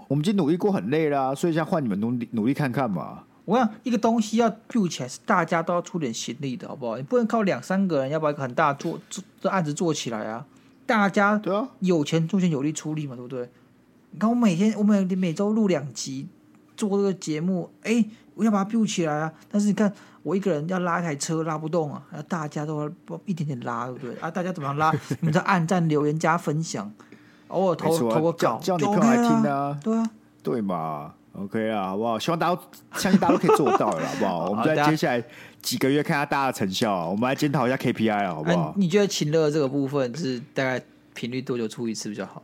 Speaker 1: 我我们已经努力过很累啦，所以现在换你们努力努力看看嘛。
Speaker 2: 我想一个东西要 build 起来，是大家都要出点心力的，好不好？你不能靠两三个人要把一个很大做做这案子做起来啊！大家对啊，有钱出钱，有力出力嘛，对不对？你看我每天我每每周录两集做这个节目，哎，我要把它 build 起来啊！但是你看。我一个人要拉一台车拉不动啊，要大家都要一点点拉，对不对？啊，大家怎么样拉？你们在按赞、留言、加分享，偶尔投投个稿，
Speaker 1: 叫你朋友来听啊，
Speaker 2: 对啊，
Speaker 1: 对嘛？OK 啊，好不好？希望大家相信大家都可以做到了，好不好？[LAUGHS] 我们在接下来几个月看下大家的成效，我们来检讨一下 KPI 啊，好不好？
Speaker 2: 你觉得情乐这个部分是大概频率多久出一次比较好？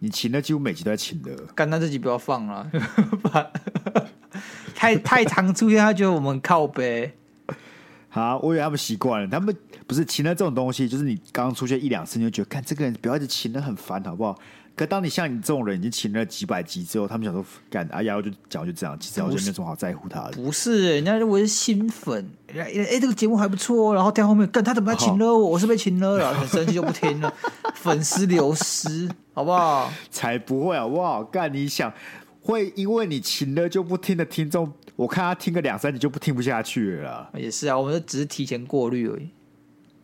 Speaker 1: 你情乐几乎每集都在情乐，
Speaker 2: 干那这集不要放了。[LAUGHS] [LAUGHS] 太太常出现，他觉得我们靠北。
Speaker 1: 好，我以为他们习惯了，他们不是情了这种东西，就是你刚出现一两次，你就觉得，看这个人不要一直情了很烦，好不好？可当你像你这种人已经情了几百集之后，他们想说干，哎呀，我就讲就这样，其实我就没什么好在乎他的。
Speaker 2: 不是，人家认为是新粉，哎哎，这个节目还不错，然后在后面干他怎么在情了我？我是被情勒了，很生气就不听了，粉丝流失，好不好？
Speaker 1: 才不会好不好？干，你想会因为你情了就不听的听众，我看他听个两三集就不听不下去了。
Speaker 2: 也是啊，我们只是提前过滤而已。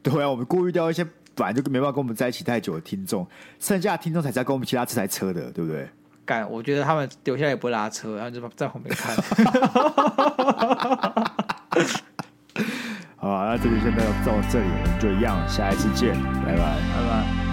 Speaker 1: 对啊，我们过滤掉一些。本来就没办法跟我们在一起太久的听众，剩下的听众才在跟我们其他这台车的，对不对？
Speaker 2: 干，我觉得他们留下来也不拉车，然后就在后面看。[LAUGHS]
Speaker 1: 好吧，那这里现在要到这里，我们就一样，下一次见，拜拜，
Speaker 2: 拜拜。